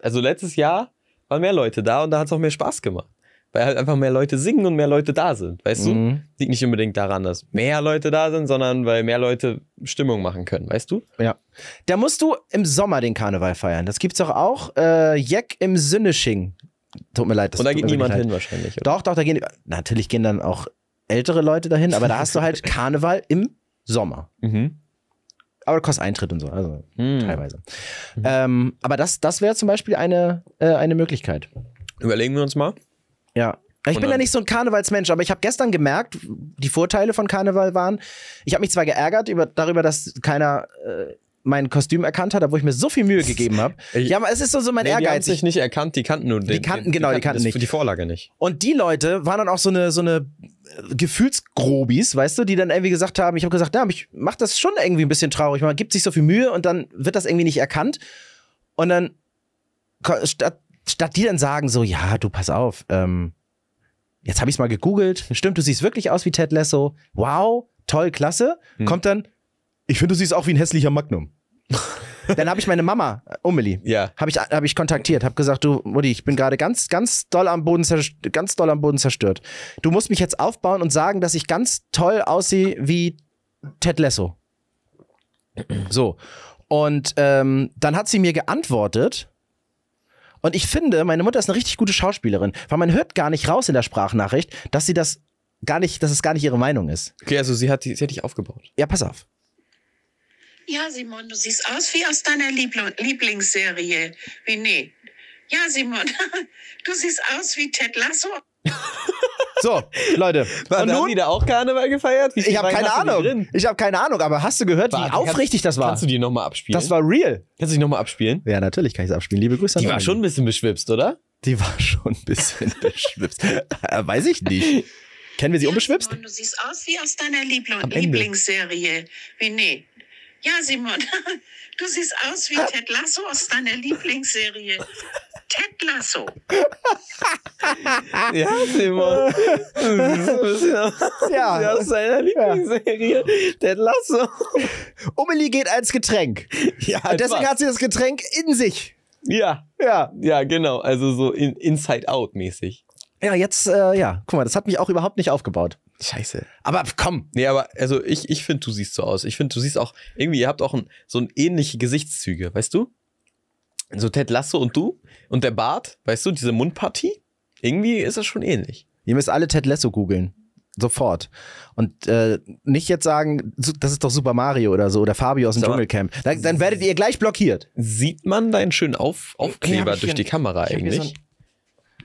B: also letztes Jahr waren mehr Leute da und da hat es auch mehr Spaß gemacht. Weil halt einfach mehr Leute singen und mehr Leute da sind, weißt du?
A: Mhm.
B: Liegt nicht unbedingt daran, dass mehr Leute da sind, sondern weil mehr Leute Stimmung machen können, weißt du?
A: Ja. Da musst du im Sommer den Karneval feiern. Das gibt's doch auch. Äh, Jeck im Sinnesching. Tut mir leid. Das
B: und da geht niemand hin wahrscheinlich. Oder?
A: Doch, doch, da gehen. Natürlich gehen dann auch ältere Leute dahin, aber da hast du halt Karneval im Sommer.
B: Mhm.
A: Aber kostet Eintritt und so, also
B: Mhm.
A: teilweise. Ähm, aber das, das wäre zum Beispiel eine, äh, eine Möglichkeit.
B: Überlegen wir uns mal.
A: Ja. Ich bin ja nicht so ein Karnevalsmensch, aber ich habe gestern gemerkt, die Vorteile von Karneval waren, ich habe mich zwar geärgert über, darüber, dass keiner äh, mein Kostüm erkannt hat, obwohl ich mir so viel Mühe gegeben habe. Ja, aber es ist so, so mein
B: Nee, die haben
A: Ehrgeiz.
B: sich nicht erkannt, die kannten nur den.
A: kannten, genau, die kannten
B: das-
A: nicht.
B: Die Vorlage nicht.
A: Und die Leute waren dann auch so eine, so eine äh, Gefühlsgrobis, weißt du, die dann irgendwie gesagt haben, ich habe gesagt, ja, mich macht das schon irgendwie ein bisschen traurig. Man gibt sich so viel Mühe und dann wird das irgendwie nicht erkannt. Und dann, statt, statt die dann sagen so, ja, du pass auf, ähm, jetzt habe ich es mal gegoogelt, stimmt, du siehst wirklich aus wie Ted Lasso, wow, toll, klasse,
B: Hm.
A: kommt dann, ich finde, du siehst auch wie ein hässlicher Magnum. dann habe ich meine Mama, äh, Umeli,
B: Ja.
A: habe ich, hab ich kontaktiert, habe gesagt, du, Mutti, ich bin gerade ganz, ganz doll am Boden zerstört, ganz doll am Boden zerstört. Du musst mich jetzt aufbauen und sagen, dass ich ganz toll aussehe wie Ted Lasso. So. Und ähm, dann hat sie mir geantwortet. Und ich finde, meine Mutter ist eine richtig gute Schauspielerin, weil man hört gar nicht raus in der Sprachnachricht, dass sie das gar nicht, dass es gar nicht ihre Meinung ist.
B: Okay, also sie hat, die- sie hat dich aufgebaut.
A: Ja, pass auf.
C: Ja, Simon, du siehst aus wie aus deiner Liebl Lieblingsserie. Wie nee. Ja, Simon, du siehst aus wie Ted Lasso.
A: So, Leute.
B: Und
A: und
B: haben
A: nun,
B: die da auch Karneval gefeiert? Wie
A: ich habe keine Ahnung. Ich habe keine Ahnung, aber hast du gehört, wie
B: Warte,
A: aufrichtig das war?
B: Kannst du die nochmal abspielen?
A: Das war real.
B: Kannst du die nochmal abspielen?
A: Ja, natürlich kann ich es abspielen. Liebe Grüße an
B: Die war schon ein bisschen beschwipst, oder?
A: Die war schon ein bisschen beschwipst. Äh, Weiß ich nicht. Kennen wir sie
C: Ja,
A: unbeschwipst?
C: Simon, du siehst aus wie aus deiner Liebl
B: Am Ende.
C: Lieblingsserie. Wie nee. Ja, Simon, du siehst aus wie Ted Lasso aus deiner Lieblingsserie. Ted Lasso.
B: Ja, Simon.
A: Ja.
B: Aus seiner Lieblingsserie. Ted Lasso.
A: Umeli geht als Getränk.
B: Ja,
A: Und deswegen hat sie das Getränk in sich.
B: Ja,
A: Ja.
B: ja, genau. Also so in, Inside-Out-mäßig.
A: Ja, jetzt, äh, ja, guck mal, das hat mich auch überhaupt nicht aufgebaut.
B: Scheiße.
A: Aber komm.
B: Nee, aber also ich, ich finde, du siehst so aus. Ich finde, du siehst auch, irgendwie, ihr habt auch ein, so ein ähnliche Gesichtszüge, weißt du? So Ted Lasso und du und der Bart, weißt du, diese Mundpartie? Irgendwie ist das schon ähnlich.
A: Ihr müsst alle Ted Lasso googeln. Sofort. Und äh, nicht jetzt sagen, das ist doch Super Mario oder so oder Fabio aus dem
B: mal.
A: Dschungelcamp. Dann, dann werdet ihr gleich blockiert.
B: Sieht man deinen schönen Auf Aufkleber
A: ich
B: durch die Kamera eigentlich?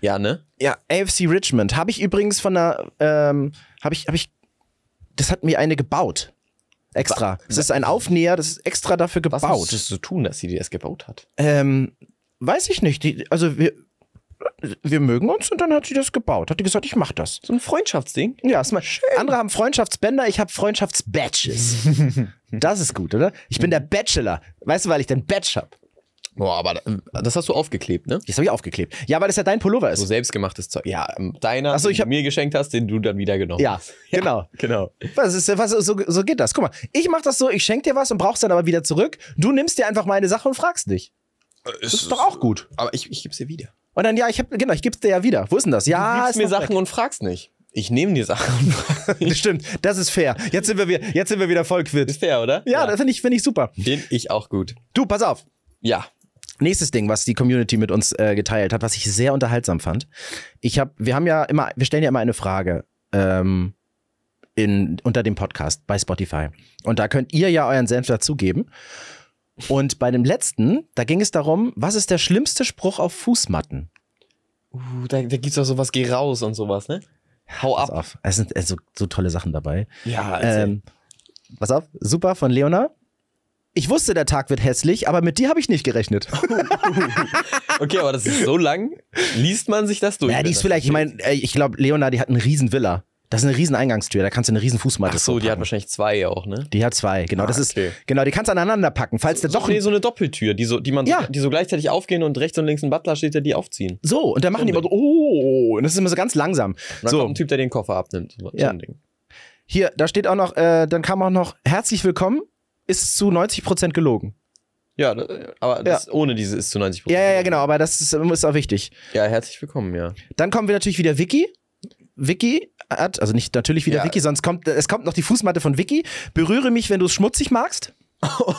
B: Ja, ne?
A: Ja, AFC Richmond. Habe ich übrigens von einer, ähm, habe ich, habe ich, das hat mir eine gebaut. Extra. Das ist ein Aufnäher, das ist extra dafür
B: Was
A: gebaut.
B: musst du so tun, dass sie das gebaut hat?
A: Ähm, weiß ich nicht. Die, also wir, wir mögen uns und dann hat sie das gebaut. Hat die gesagt, ich mach das.
B: So ein Freundschaftsding?
A: Ja, ist mal, andere haben Freundschaftsbänder, ich habe Freundschaftsbadges. das ist gut, oder? Ich bin der Bachelor. Weißt du, weil ich den Badge hab.
B: Boah, aber äh, das hast du aufgeklebt, ne?
A: Das habe ich aufgeklebt. Ja, weil das ja dein Pullover
B: So
A: ist.
B: selbstgemachtes Zeug. Ja, ähm, deiner,
A: Ach so, ich
B: den
A: hab-
B: du mir geschenkt hast, den du dann wieder genommen
A: Ja,
B: hast.
A: genau.
B: Genau.
A: Was ist, was, so, so geht das. Guck mal, ich mach das so, ich schenk dir was und brauchst dann aber wieder zurück. Du nimmst dir einfach meine Sache und fragst dich. Das ist doch auch gut.
B: Aber ich, ich geb's dir wieder.
A: Und dann, ja, ich hab, genau, ich geb's dir ja wieder. Wo ist denn das? Ja,
B: du
A: ist
B: gibst mir Sachen
A: weg.
B: und fragst nicht. Ich nehme dir Sachen
A: stimmt, das ist fair. Jetzt sind wir, wieder- jetzt sind wir wieder voll quitt.
B: Ist fair, oder?
A: Ja, das finde ich, find ich super.
B: Den ich auch gut.
A: Du, pass auf.
B: Ja.
A: Nächstes Ding, was die Community mit uns äh, geteilt hat, was ich sehr unterhaltsam fand. Ich habe, wir haben ja immer, wir stellen ja immer eine Frage ähm, in, unter dem Podcast bei Spotify. Und da könnt ihr ja euren Senf dazugeben. Und bei dem letzten, da ging es darum, was ist der schlimmste Spruch auf Fußmatten?
B: Uh, da, da gibt's auch sowas, geh raus und sowas, ne? Hau
A: Pass
B: ab.
A: auf, es sind äh, so, tolle Sachen dabei.
B: Ja,
A: Ähm, pass auf, super von Leona. Ich wusste, der Tag wird hässlich, aber mit dir habe ich nicht gerechnet.
B: Okay, aber das ist so lang. Liest man sich das durch?
A: Ja, die ist vielleicht, ich meine, ich glaube, Leona, die hat einen riesen Villa. Das ist eine riesen Eingangstür, da kannst du eine riesen Fußmatte
B: Ach so, die hat wahrscheinlich zwei auch, ne?
A: Die hat zwei, genau.
B: Ah,
A: das ist,
B: okay.
A: genau, die kannst du aneinander packen, falls der
B: So,
A: doch
B: nee, so eine Doppeltür, die so, die man
A: Ja.
B: so, die so gleichzeitig aufgehen und rechts und links ein Butler steht, der die aufziehen.
A: so und dann machen die immer so, oh, und das ist immer so ganz langsam.
B: Und dann
A: So.
B: kommt ein Typ, der den Koffer abnimmt. So
A: Ja. Hier, da steht auch noch, äh, dann kam auch noch, herzlich willkommen, ist zu 90% gelogen.
B: Ja, das, aber das ohne diese ist zu 90
A: Ja, ja, ja, genau, aber das ist, ist auch wichtig.
B: Ja, herzlich willkommen, ja.
A: Dann kommen wir natürlich wieder Vicky. Vicky hat, also nicht natürlich wieder
B: Ja.
A: Vicky, sonst kommt, es kommt noch die Fußmatte von Vicky. Berühre mich, wenn du es schmutzig magst.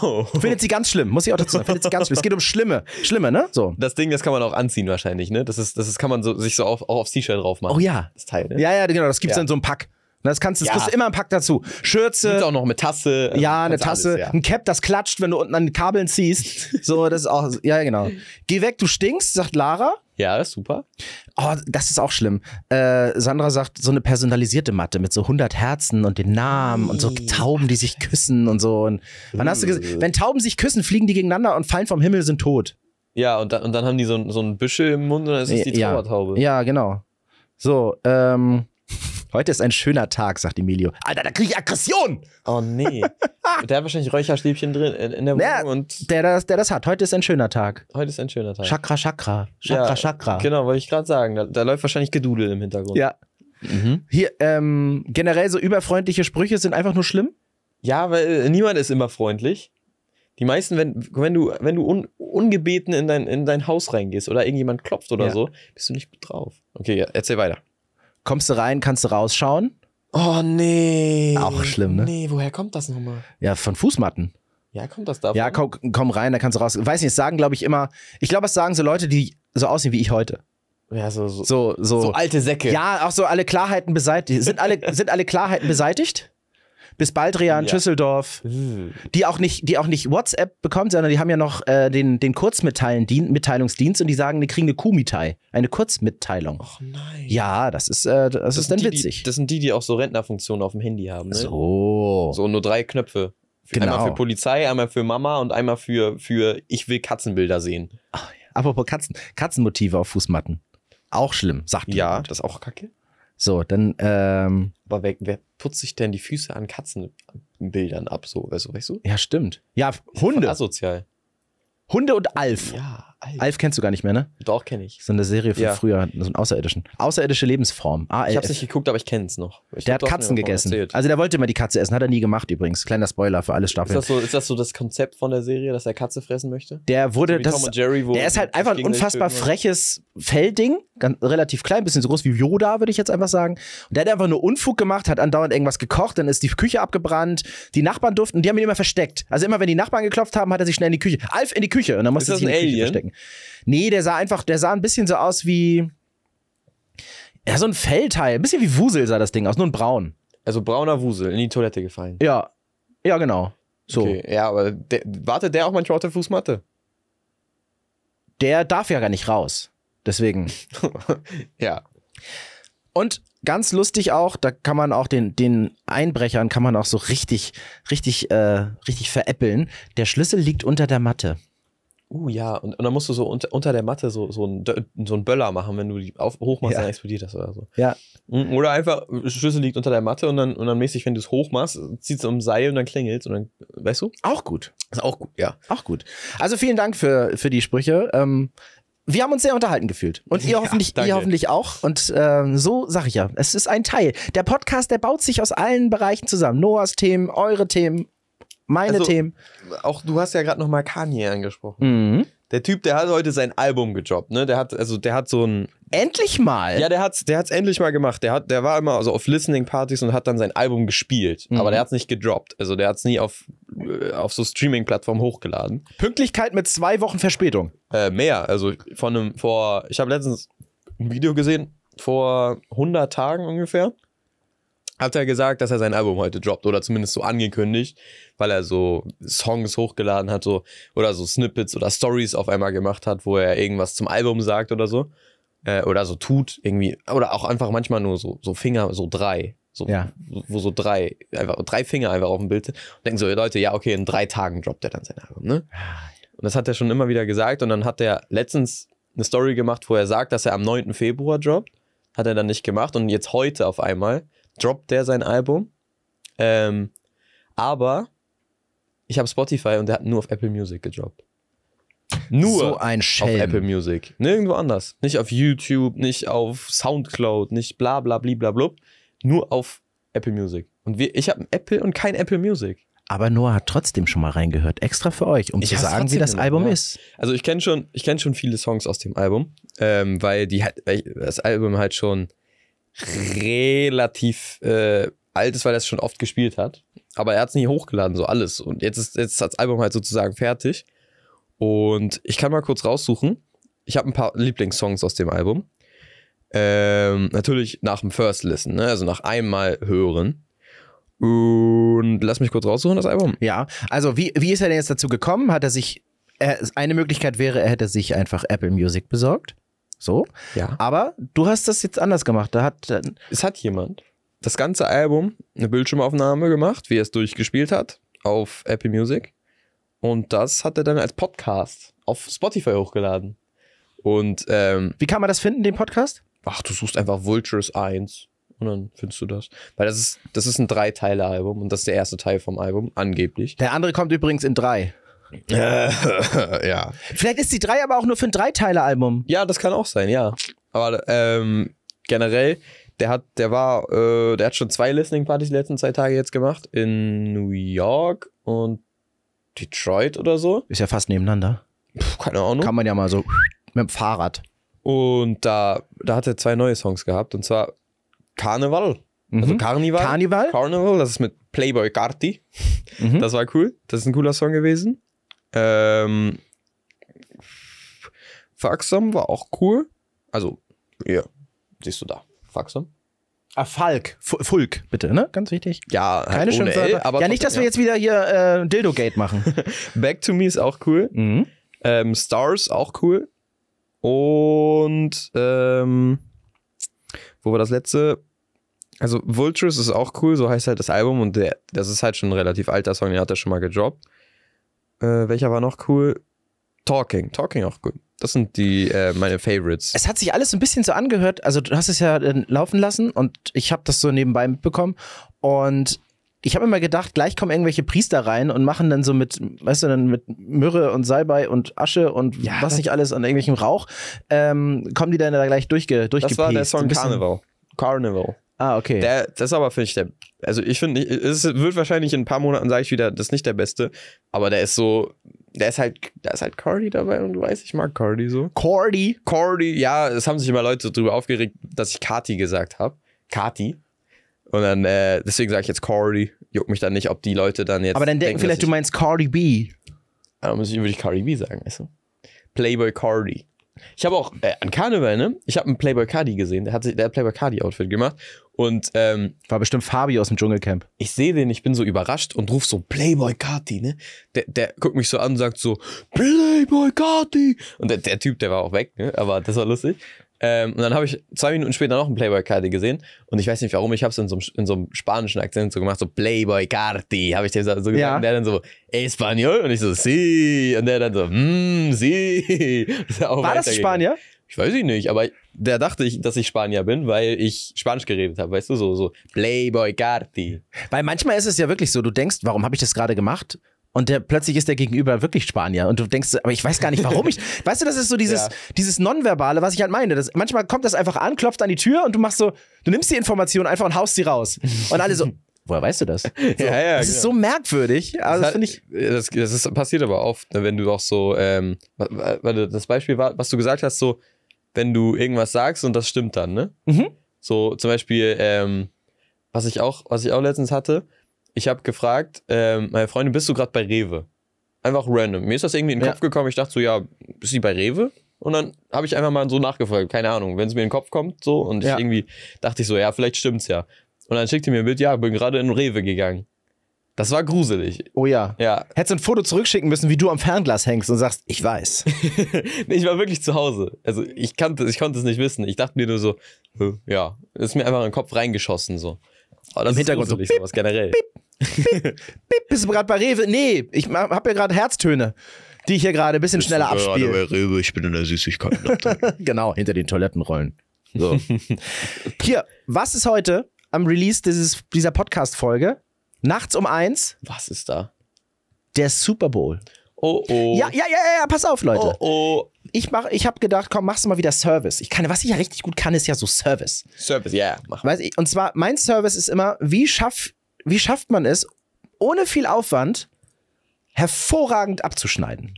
B: Oh.
A: Findet sie ganz schlimm, muss ich auch dazu sagen. Findet sie ganz schlimm. Es geht um Schlimme. Schlimme, ne? So.
B: Das Ding, das kann man auch anziehen wahrscheinlich, ne? Das ist, das ist, kann man so, sich so auf, auch aufs T-Shirt drauf machen.
A: Oh ja.
B: Das Teil, ne?
A: Ja, ja, genau, das gibt's
B: Ja.
A: in so einem Pack. Das kannst du, das
B: Ja.
A: kriegst du immer im Pack dazu.
B: Gibt's
A: Schürze,
B: auch noch mit Tasse. also
A: ja, eine Tasse,
B: alles, ja.
A: ein Cap, das klatscht, wenn du unten an den Kabeln ziehst. So, das ist auch, ja, genau. Geh weg, du stinkst, sagt Lara.
B: Ja, ist super.
A: Oh, das ist auch schlimm. Äh, Sandra sagt, so eine personalisierte Matte mit so 100 Herzen und den Namen und so Tauben, die sich küssen und so. Und wann hast du gesehen? Wenn Tauben sich küssen, fliegen die gegeneinander und fallen vom Himmel, sind tot.
B: Ja, und dann, und dann haben die so, so einen Büschel im Mund und dann ist es die
A: ja.
B: Trauertaube.
A: Ja, genau. So, ähm, heute ist ein schöner Tag, sagt Emilio. Alter, da krieg ich Aggression!
B: Oh nee. der hat wahrscheinlich Räucherstäbchen drin in, in der Wohnung
A: Ja,
B: und
A: Der das, der das hat. Heute ist ein schöner Tag.
B: heute ist ein schöner Tag.
A: Chakra, Chakra. Chakra,
B: Ja,
A: Chakra.
B: Genau, wollte ich gerade sagen. Da, da läuft wahrscheinlich Gedudel im Hintergrund.
A: Ja.
B: Mhm.
A: Hier, ähm, generell so überfreundliche Sprüche sind einfach nur schlimm.
B: Ja, weil äh, niemand ist immer freundlich. Die meisten, wenn, wenn du, wenn du un, ungebeten in dein, in dein Haus reingehst oder irgendjemand klopft oder
A: Ja.
B: so, bist du nicht gut drauf. Okay, ja, erzähl weiter.
A: Kommst du rein, kannst du rausschauen.
B: Oh nee.
A: Auch schlimm, ne?
B: Nee, woher kommt das nochmal?
A: Ja, von Fußmatten.
B: Ja, kommt das davon?
A: Ja, komm, komm rein, da kannst du raus. Weiß nicht, es sagen, glaube ich, immer. Ich glaube, es sagen so Leute, die so aussehen wie ich heute.
B: Ja, so, so,
A: So, so.
B: so alte Säcke.
A: ja, auch so alle Klarheiten beseitigt. Sind alle, sind alle Klarheiten beseitigt? Bis Baldrian,
B: Ja.
A: Schüsseldorf,
B: Hm.
A: die auch nicht, die auch nicht WhatsApp bekommt, sondern die haben ja noch äh, den, den Kurzmitteilungsdienst und die sagen, die kriegen eine Kumitei, eine Kurzmitteilung.
B: Och nein.
A: Ja, das ist, äh, das, ist dann
B: die,
A: witzig.
B: Die, das sind die, die auch so Rentnerfunktionen auf dem Handy haben, ne?
A: so.
B: So nur drei Knöpfe. Für-
A: Genau.
B: Einmal für Polizei, einmal für Mama und einmal für, für ich will Katzenbilder sehen.
A: Apropos Katzen, Katzenmotive auf Fußmatten. Auch schlimm, sagt
B: Ja,
A: jemand.
B: das ist auch kacke.
A: So, dann, ähm,
B: Aber wer, wer putzt sich denn die Füße an Katzenbildern ab? So, weißt du, weißt du?
A: ja, stimmt. Ja, Hunde.
B: Asozial.
A: Hunde und Alf.
B: Ja, Alf.
A: Alf kennst du gar nicht mehr, ne?
B: Doch, kenne ich.
A: So eine Serie von
B: Ja.
A: früher, so einen Außerirdischen. Außerirdische Lebensform. ALF.
B: Ich hab's nicht geguckt, aber ich kenn's noch. Ich
A: der hat Katzen gegessen.
B: erzählt.
A: Also der wollte immer die Katze essen, hat er nie gemacht übrigens. Kleiner Spoiler für alle
B: Ist
A: Staffeln.
B: das, so, ist das so das Konzept von der Serie, dass er Katze fressen möchte?
A: Der wurde,
B: Wie
A: das,
B: und Jerry,
A: der ist halt einfach ein unfassbar freches Feldding, ganz, relativ klein, bisschen so groß wie Yoda, würde ich jetzt einfach sagen. Und der hat einfach nur Unfug gemacht, hat andauernd irgendwas gekocht, dann ist die Küche abgebrannt, die Nachbarn durften, die haben ihn immer versteckt. Also immer, wenn die Nachbarn geklopft haben, hat er sich schnell in die Küche, Alf in die Küche und dann musste er
B: Ist
A: sich in die
B: ein
A: Küche
B: Alien?
A: Verstecken. Nee, der sah einfach, der sah ein bisschen so aus wie, ja, so ein Fellteil, ein bisschen wie Wusel sah das Ding aus, nur ein braun.
B: Also brauner Wusel in die Toilette gefallen.
A: Ja, ja, genau. So.
B: Okay, ja, aber der, wartet der auch manchmal auf der Fußmatte?
A: Der darf ja gar nicht raus. Deswegen.
B: ja.
A: Und ganz lustig auch, da kann man auch den, den Einbrechern kann man auch so richtig, richtig, äh, richtig veräppeln. Der Schlüssel liegt unter der Matte.
B: Uh, ja, und, und dann musst du so unter, unter der Matte so, so, einen, so einen Böller machen, wenn du die auf, hochmachst,
A: Ja.
B: dann explodiert das oder so.
A: Ja.
B: Mhm, Oder einfach, Schlüssel liegt unter der Matte und dann, und dann mäßig, wenn du es hochmachst, zieht es um Seil und dann klingelt und dann, weißt du?
A: Auch gut.
B: Ist auch gut, ja.
A: Auch gut. Also vielen Dank für, für die Sprüche. Ähm, wir haben uns sehr unterhalten gefühlt. Und ihr
B: Ja,
A: hoffentlich,
B: danke.
A: ihr hoffentlich auch. Und ähm, so sag ich ja, es ist ein Teil. Der Podcast, der baut sich aus allen Bereichen zusammen. Noahs Themen, eure Themen, meine
B: Also-
A: Themen.
B: Auch du hast ja gerade nochmal Kanye angesprochen.
A: Mhm.
B: Der Typ, der hat heute sein Album gedroppt, ne? Der hat, also der hat so ein.
A: Endlich mal.
B: Ja, der hat's, der hat's endlich mal gemacht. Der hat, der war immer also auf Listening-Partys und hat dann sein Album gespielt.
A: Mhm.
B: Aber der hat's nicht gedroppt. Also der hat's nie auf, äh, auf so Streaming-Plattformen hochgeladen.
A: Pünktlichkeit mit zwei Wochen Verspätung.
B: Äh, mehr. Also von einem, vor, ich habe letztens ein Video gesehen, vor 100 Tagen ungefähr, hat er gesagt, dass er sein Album heute droppt oder zumindest so angekündigt, weil er so Songs hochgeladen hat so, oder so Snippets oder Stories auf einmal gemacht hat, wo er irgendwas zum Album sagt oder so. Äh, oder so tut irgendwie. Oder auch einfach manchmal nur so, so Finger, so drei. So,
A: Ja.
B: wo, so drei, einfach drei Finger einfach auf dem Bild sind. Und denken so, Leute, ja, okay, in drei Tagen droppt er dann sein Album, ne? Und das hat er schon immer wieder gesagt. Und dann hat er letztens eine Story gemacht, wo er sagt, dass er am 9. Februar droppt. Hat er dann nicht gemacht. Und jetzt heute auf einmal droppt der sein Album. Ähm, aber ich habe Spotify und der hat nur auf Apple Music gedroppt. Nur
A: So ein
B: auf
A: Schelm.
B: Apple Music. Nirgendwo anders. Nicht auf YouTube, nicht auf Soundcloud, nicht bla bla bla bla blub. Nur auf Apple Music. Und wir, ich habe ein Apple und kein Apple Music.
A: Aber Noah hat trotzdem schon mal reingehört, extra für euch, um
B: Ich
A: zu sagen, wie das
B: gemacht,
A: Album
B: ja.
A: ist.
B: Also ich kenne schon, ich kenne schon viele Songs aus dem Album, ähm, weil die weil das Album halt schon relativ äh, alt ist, weil er es schon oft gespielt hat. Aber er hat es nie hochgeladen, so alles. Und jetzt ist jetzt ist das Album halt sozusagen fertig. Und ich kann mal kurz raussuchen. Ich habe ein paar Lieblingssongs aus dem Album. Ähm, natürlich nach dem First Listen, ne? also nach einmal hören. Und lass mich kurz raussuchen, das Album.
A: Ja, also wie, wie ist er denn jetzt dazu gekommen? Hat er sich, er, eine Möglichkeit wäre, er hätte sich einfach Apple Music besorgt. So.
B: Ja.
A: Aber du hast das jetzt anders gemacht. Da hat, äh,
B: es hat jemand das ganze Album eine Bildschirmaufnahme gemacht, wie er es durchgespielt hat auf Apple Music. Und das hat er dann als Podcast auf Spotify hochgeladen. Und ähm,
A: wie kann man das finden, den Podcast?
B: ach, du suchst einfach Vultures 1 und dann findest du das. Weil das ist, das ist ein Drei-Teile-Album und das ist der erste Teil vom Album, angeblich.
A: Der andere kommt übrigens in drei.
B: ja.
A: Vielleicht ist die drei aber auch nur für ein Dreiteiler-Album.
B: Ja, das kann auch sein, ja. Aber ähm, generell, der hat, der war, äh, der hat schon zwei Listening-Partys die letzten zwei Tage jetzt gemacht. In New York und Detroit oder so.
A: Ist ja fast nebeneinander.
B: Puh, keine Ahnung.
A: Kann man ja mal so mit dem Fahrrad.
B: Und da, da hat er zwei neue Songs gehabt. Und zwar Karneval. Also
A: Mhm.
B: Carnival.
A: Karneval?
B: Carnival, das ist mit Playboy Carti.
A: Mhm.
B: Das war cool. Das ist ein cooler Song gewesen. Ähm, Faxam war auch cool. Also, ja, siehst du da. Faxam.
A: Ah, Falk. Fu- Fulk, bitte, ne? Ganz wichtig.
B: Ja,
A: Keine
B: halt ohne L,
A: Schimpfwörter.
B: aber
A: ja, nicht, dass wir
B: trotzdem,
A: jetzt wieder hier äh, Dildo-Gate machen.
B: ja. Back to Me ist auch cool.
A: mhm.
B: Ähm, Stars auch cool. Und ähm, wo war das letzte? Also Vultures ist auch cool, so heißt halt das Album und der, das ist halt schon ein relativ alter Song, den hat er schon mal gedroppt. Äh, welcher war noch cool? Talking. Talking auch cool. Das sind die äh, meine Favorites.
A: Es hat sich alles so ein bisschen so angehört. Also, du hast es ja äh, laufen lassen und ich habe das so nebenbei mitbekommen. Und ich habe immer gedacht, gleich kommen irgendwelche Priester rein und machen dann so mit, weißt du, dann mit Myrrhe und Salbei und Asche und
B: Ja,
A: was nicht alles an irgendwelchem Rauch, ähm, kommen die dann da gleich durchge,
B: das war der Song Carnival. Carnival.
A: Ah, okay.
B: Der, das aber finde ich der. Also ich finde, es wird wahrscheinlich in ein paar Monaten sage ich wieder, das ist nicht der beste, aber der ist so, der ist halt, da ist halt Cardi dabei und du weißt, ich mag Cardi so.
A: Cordy.
B: Cordy, ja, es haben sich immer Leute drüber aufgeregt, dass ich Kati gesagt habe. Kati. Und dann, äh, deswegen sage ich jetzt Cordy. Juckt mich dann nicht, ob die Leute dann jetzt.
A: Aber dann denken vielleicht,
B: dass
A: du meinst Cardi B.
B: dann muss ich, würde ich Cardi B sagen, weißt du? Playboy Cardi. Ich habe auch äh, an Karneval, ne? Ich habe einen Playboy Cardi gesehen, der hat sich der hat Playboy Cardi Outfit gemacht und ähm,
A: War bestimmt Fabi aus dem Dschungelcamp.
B: ich sehe den, ich bin so überrascht und ruf so Playboy Carti, ne? Der, der guckt mich so an und sagt so Playboy Carti. Und der, der Typ, der war auch weg, ne? Aber das war lustig. Ähm, und dann habe ich zwei Minuten später noch einen Playboy Carti gesehen und ich weiß nicht warum, ich habe es in, so einem- in so einem spanischen Akzent so gemacht, so Playboy Carti, habe ich dem so gesagt.
A: Ja.
B: Und der dann so, Espanol? Und ich so, sí. Und der dann so, mm, sí. Auch
A: War das. Spanier?
B: Ich weiß ich nicht, aber der dachte, ich, dass ich Spanier bin, weil ich Spanisch geredet habe, weißt du, so, so Playboy Carti.
A: Weil manchmal ist es ja wirklich so, du denkst, warum habe ich das gerade gemacht? Und der, plötzlich ist der Gegenüber wirklich Spanier. Und du denkst, aber ich weiß gar nicht, warum ich. Weißt du, das ist so dieses,
B: Ja.
A: dieses Nonverbale, was ich halt meine. Das, manchmal kommt das einfach an, klopft an die Tür und du machst so, du nimmst die Information einfach und haust sie raus. Und alle so, woher weißt du das? So,
B: Ja, ja,
A: das ist
B: genau.
A: so merkwürdig. Also, das finde ich.
B: das, das ist, passiert aber oft, ne, wenn du auch so, ähm, das Beispiel war, was du gesagt hast, so, wenn du irgendwas sagst und das stimmt dann, ne?
A: Mhm.
B: So, zum Beispiel, ähm, was ich auch, was ich auch letztens hatte, ich habe gefragt, ähm, meine Freundin, bist du gerade bei Rewe? Einfach random. Mir ist das irgendwie in den
A: Ja.
B: Kopf gekommen, ich dachte so, ja, ist sie bei Rewe? Und dann habe ich einfach mal so nachgefragt, keine Ahnung, wenn es mir in den Kopf kommt, so, und ich
A: Ja.
B: irgendwie dachte ich so, ja, vielleicht stimmt's ja. Und dann schickte mir ein Bild, ja, bin gerade in Rewe gegangen. Das war gruselig.
A: Oh ja.
B: Ja,
A: Hättest du ein Foto zurückschicken müssen, wie du am Fernglas hängst und sagst, ich weiß.
B: Ich war wirklich zu Hause. Also ich kannte, ich konnte es nicht wissen. Ich dachte mir nur so, äh, ja, ist mir einfach in den Kopf reingeschossen so. Aber das
A: Im Hintergrund
B: ist
A: so,
B: gruselig, sowas generell.
A: Bip, bist du gerade bei Rewe? Nee, ich ma- hab ja gerade Herztöne, die ich hier gerade ein bisschen schneller abspiele.
B: Rewe, ich bin in der Süßigkeit.
A: genau, hinter den Toilettenrollen. So. Hier, was ist heute am Release dieses, dieser Podcast-Folge, nachts um eins,
B: Was ist da?
A: der Super Bowl.
B: Oh, oh.
A: Ja, ja, ja, ja, pass auf, Leute.
B: Oh, oh.
A: Ich, mach, ich habe gedacht, komm, machst du mal wieder Service. Ich kann, was ich ja richtig gut kann, ist ja so Service.
B: Service, ja, yeah, mach.
A: Weiß ich, und zwar, mein Service ist immer, wie, schaff, wie schafft man es, ohne viel Aufwand, hervorragend abzuschneiden?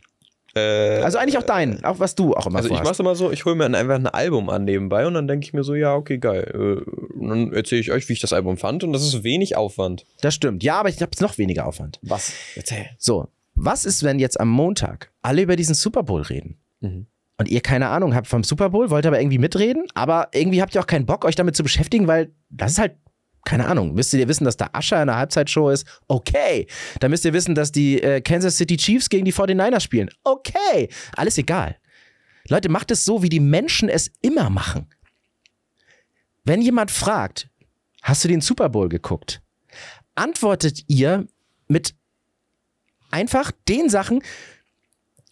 B: Äh,
A: Also eigentlich auch dein, auch was du auch immer
B: Also ich mach's immer so, ich hole mir einfach ein Album an nebenbei und dann denke ich mir so, ja, okay, geil. Äh, und dann erzähle ich euch, wie ich das Album fand und das ist wenig Aufwand.
A: Das stimmt. Ja, aber ich habe noch weniger Aufwand.
B: Was? Erzähl.
A: So, was ist, wenn jetzt am Montag alle über diesen Super Bowl reden?
B: Mhm.
A: Und ihr keine Ahnung habt vom Super Bowl, wollt aber irgendwie mitreden, aber irgendwie habt ihr auch keinen Bock, euch damit zu beschäftigen, weil das ist halt, keine Ahnung, müsst ihr wissen, dass da Ascher in der Halbzeitshow ist? Okay. Dann müsst ihr wissen, dass die äh, Kansas City Chiefs gegen die 49ers spielen. Okay. Alles egal. Leute, macht es so, wie die Menschen es immer machen. Wenn jemand fragt, hast du den Super Bowl geguckt? Antwortet ihr mit einfach den Sachen,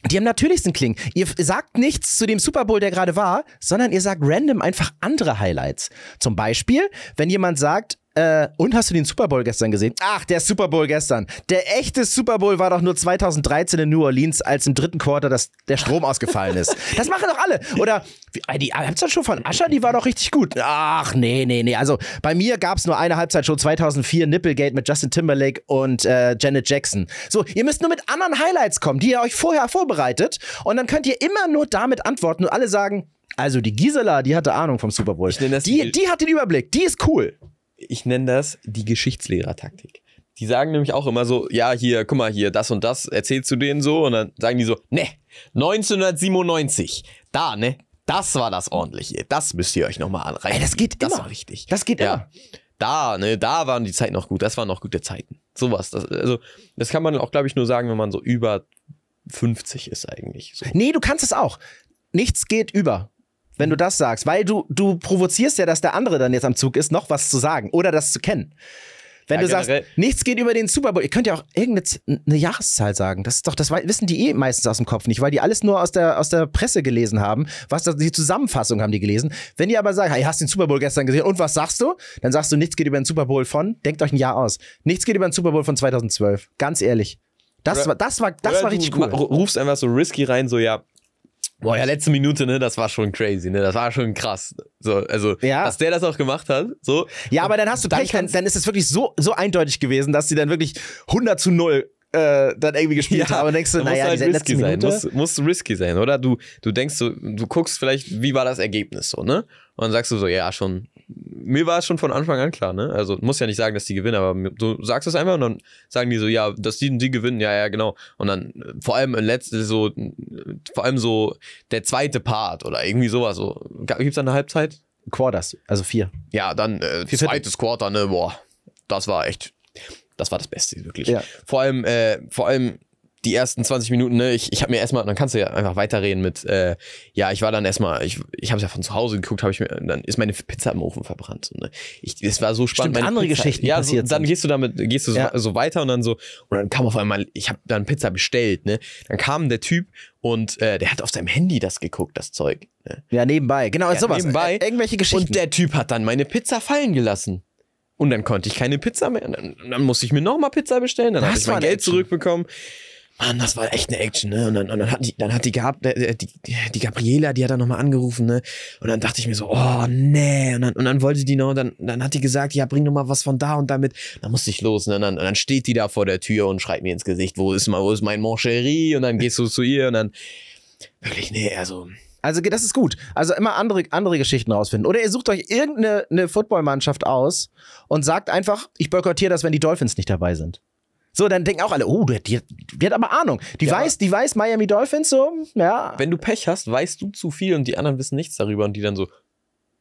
A: die am natürlichsten klingen. Ihr sagt nichts zu dem Super Bowl, der gerade war, sondern ihr sagt random einfach andere Highlights. Zum Beispiel, wenn jemand sagt, äh, und hast du den Super Bowl gestern gesehen? Ach, der Super Bowl gestern. Der echte Super Bowl war doch nur 2013 in New Orleans, als im dritten Quarter das, der Strom ausgefallen ist. Das machen doch alle. Oder wie- äh, die Halbzeitshow von Ascher, die war doch richtig gut. Ach, nee, nee, nee. Also bei mir gab es nur eine Halbzeitshow 2004, Nipplegate mit Justin Timberlake und äh, Janet Jackson. So, ihr müsst nur mit anderen Highlights kommen, die ihr euch vorher vorbereitet. Und dann könnt ihr immer nur damit antworten und alle sagen, also die Gisela, die hatte Ahnung vom Super Bowl. die-
B: die
A: hat den Überblick, die ist cool.
B: Ich nenne das die Geschichtslehrertaktik. Die sagen nämlich auch immer so, ja, hier, guck mal, hier, das und das, erzählst du denen so und dann sagen die so, ne, 1997, da, ne, das war das ordentliche, das müsst ihr euch nochmal anreichen.
A: Ey, das geht
B: das
A: immer.
B: war richtig.
A: Das geht
B: ja.
A: immer.
B: Da, ne, da waren die Zeiten noch gut, das waren noch gute Zeiten. Sowas, das, also, das kann man auch, glaube ich, nur sagen, wenn man so über 50 ist eigentlich. So.
A: Nee, du kannst es auch. Nichts geht über. Wenn du das sagst, weil du, du provozierst ja, dass der andere dann jetzt am Zug ist, noch was zu sagen oder das zu kennen. Wenn
B: Ja,
A: du sagst,
B: generell-
A: nichts geht über den Super Bowl, ihr könnt ja auch irgendeine Jahreszahl sagen. Das ist doch, das wissen die eh meistens aus dem Kopf nicht, weil die alles nur aus der, aus der Presse gelesen haben. Was das, die Zusammenfassung haben die gelesen. Wenn die aber sagen, hey, hast den Super Bowl gestern gesehen und was sagst du? Dann sagst du, nichts geht über den Super Bowl von, denkt euch ein Jahr aus. Nichts geht über den Super Bowl von 2012. Ganz ehrlich. Das
B: Oder-
A: war, das war, das war
B: du
A: richtig cool.
B: ma- rufst einfach so risky rein, so, ja, boah, ja, letzte Minute, ne, das war schon crazy, ne, das war schon krass. So, also,
A: Ja.
B: dass der das auch gemacht hat, so.
A: Ja, aber dann hast du
B: Dann
A: Pech, dann, dann ist es wirklich so, so eindeutig gewesen, dass sie dann wirklich 100 zu 0 äh, dann irgendwie gespielt haben. Und denkst du, naja,
B: halt risky sein, muss, muss risky sein, oder? Du, du denkst so, du guckst vielleicht, wie war das Ergebnis so, ne? Und dann sagst du so, ja, schon, mir war es schon von Anfang an klar, ne? Also, muss ja nicht sagen, dass die gewinnen, aber du sagst es einfach und dann sagen die so, ja, dass die, die gewinnen, ja, ja, genau. Und dann, äh, vor allem im letzten, so, äh, vor allem so der zweite Part oder irgendwie sowas, so. Gibt's da eine Halbzeit?
A: Quarters, also vier.
B: Ja, dann äh, zweites Quarter, ne, boah, das war echt, das war das Beste, wirklich.
A: Ja.
B: Vor allem, äh, vor allem die ersten 20 Minuten, ne, ich, ich habe mir erstmal, dann kannst du ja einfach weiterreden mit, äh, ja, ich war dann erstmal, ich, ich habe es ja von zu Hause geguckt, habe ich mir, dann ist meine Pizza im Ofen verbrannt. So, ne? ich, es war so spannend.
A: Stimmt, andere
B: Pizza,
A: Geschichten
B: ja,
A: passiert
B: so, dann
A: sind.
B: gehst du damit, gehst du so,
A: Ja.
B: so weiter und dann so, und dann kam auf einmal, ich habe dann Pizza bestellt, ne, dann kam der Typ und äh, der hat auf seinem Handy das geguckt, das Zeug. Ne?
A: Ja, nebenbei. Genau,
B: Ja,
A: sowas.
B: nebenbei.
A: Äh, irgendwelche Geschichten.
B: Und der Typ hat dann meine Pizza fallen gelassen. Und dann konnte ich keine Pizza mehr. Dann, dann musste ich mir nochmal Pizza bestellen. Dann habe ich mein Geld zurückbekommen. Mann, das war echt eine Action, ne? Und dann, und dann hat die, dann hat die gehabt, äh, die, die, die Gabriela, die hat dann nochmal angerufen, ne? Und dann dachte ich mir so, oh nee. Und dann, und dann wollte die noch, dann, dann hat die gesagt, ja, bring doch mal was von da und damit. Dann musste ich los, ne? Und dann, und dann steht die da vor der Tür und schreit mir ins Gesicht, wo ist mal, wo ist mein Mon Chéri? Und dann gehst du zu ihr und dann, wirklich, nee, also,
A: Also das ist gut. Also immer andere, andere Geschichten rausfinden. Oder ihr sucht euch irgendeine eine Footballmannschaft aus und sagt einfach, ich boykottiere das, wenn die Dolphins nicht dabei sind. So, dann denken auch alle, oh, die, die, die hat aber Ahnung. Die
B: Ja.
A: weiß, die weiß Miami Dolphins so, ja.
B: wenn du Pech hast, weißt du zu viel und die anderen wissen nichts darüber und die dann so,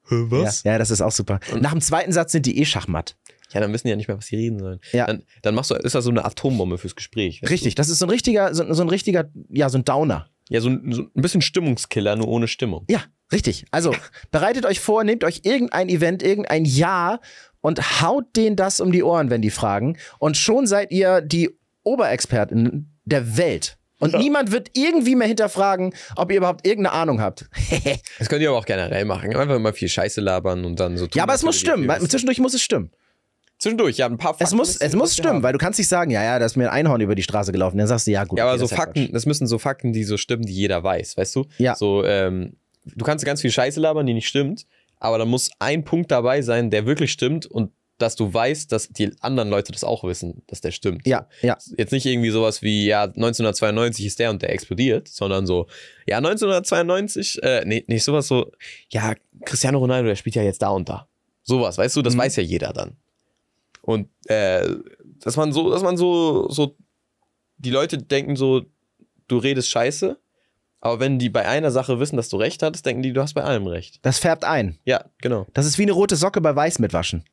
B: was?
A: Ja, ja, das ist auch super. Nach dem zweiten Satz sind die eh Schachmatt.
B: Ja, dann wissen die ja nicht mehr, was sie reden sollen.
A: Ja.
B: Dann, dann machst du, ist das so eine Atombombe fürs Gespräch.
A: Richtig, das ist so ein richtiger, so, so ein richtiger, ja, so ein Downer.
B: Du? Ja, so ein, so ein bisschen Stimmungskiller, nur ohne Stimmung.
A: Ja, richtig. Also bereitet euch vor, nehmt euch irgendein Event, irgendein Jahr und haut denen das um die Ohren, wenn die fragen. Und schon seid ihr die Oberexperten der Welt. Und niemand wird irgendwie mehr hinterfragen, ob ihr überhaupt irgendeine Ahnung habt.
B: Das könnt ihr aber auch generell machen. Einfach immer viel Scheiße labern und dann so tun.
A: ja, aber es muss stimmen. Zwischendurch muss es stimmen.
B: Zwischendurch, ja, ein paar Fakten.
A: Es muss, es muss stimmen,
B: haben.
A: weil du kannst nicht sagen, ja, ja, da ist mir ein Einhorn über die Straße gelaufen. Dann sagst du, ja, gut.
B: Ja, aber
A: okay,
B: so
A: das ja
B: Fakten,
A: Quatsch.
B: das müssen so Fakten, die so stimmen, die jeder weiß, weißt du?
A: Ja.
B: So, ähm, du kannst ganz viel Scheiße labern, die nicht stimmt, aber da muss ein Punkt dabei sein, der wirklich stimmt und dass du weißt, dass die anderen Leute das auch wissen, dass der stimmt.
A: Ja, ja.
B: Jetzt nicht irgendwie sowas wie, ja, 1992 ist der und der explodiert, sondern so, ja, 1992, äh, nee, nicht sowas so, ja, Cristiano Ronaldo, der spielt ja jetzt da und da. Sowas, weißt du, das
A: Mhm.
B: weiß ja jeder dann. Und äh, dass man so, dass man so, so, die Leute denken so, du redest scheiße, aber wenn die bei einer Sache wissen, dass du recht hattest, denken die, du hast bei allem recht.
A: Das färbt ein.
B: Ja, genau.
A: Das ist wie eine rote Socke bei Weiß mitwaschen.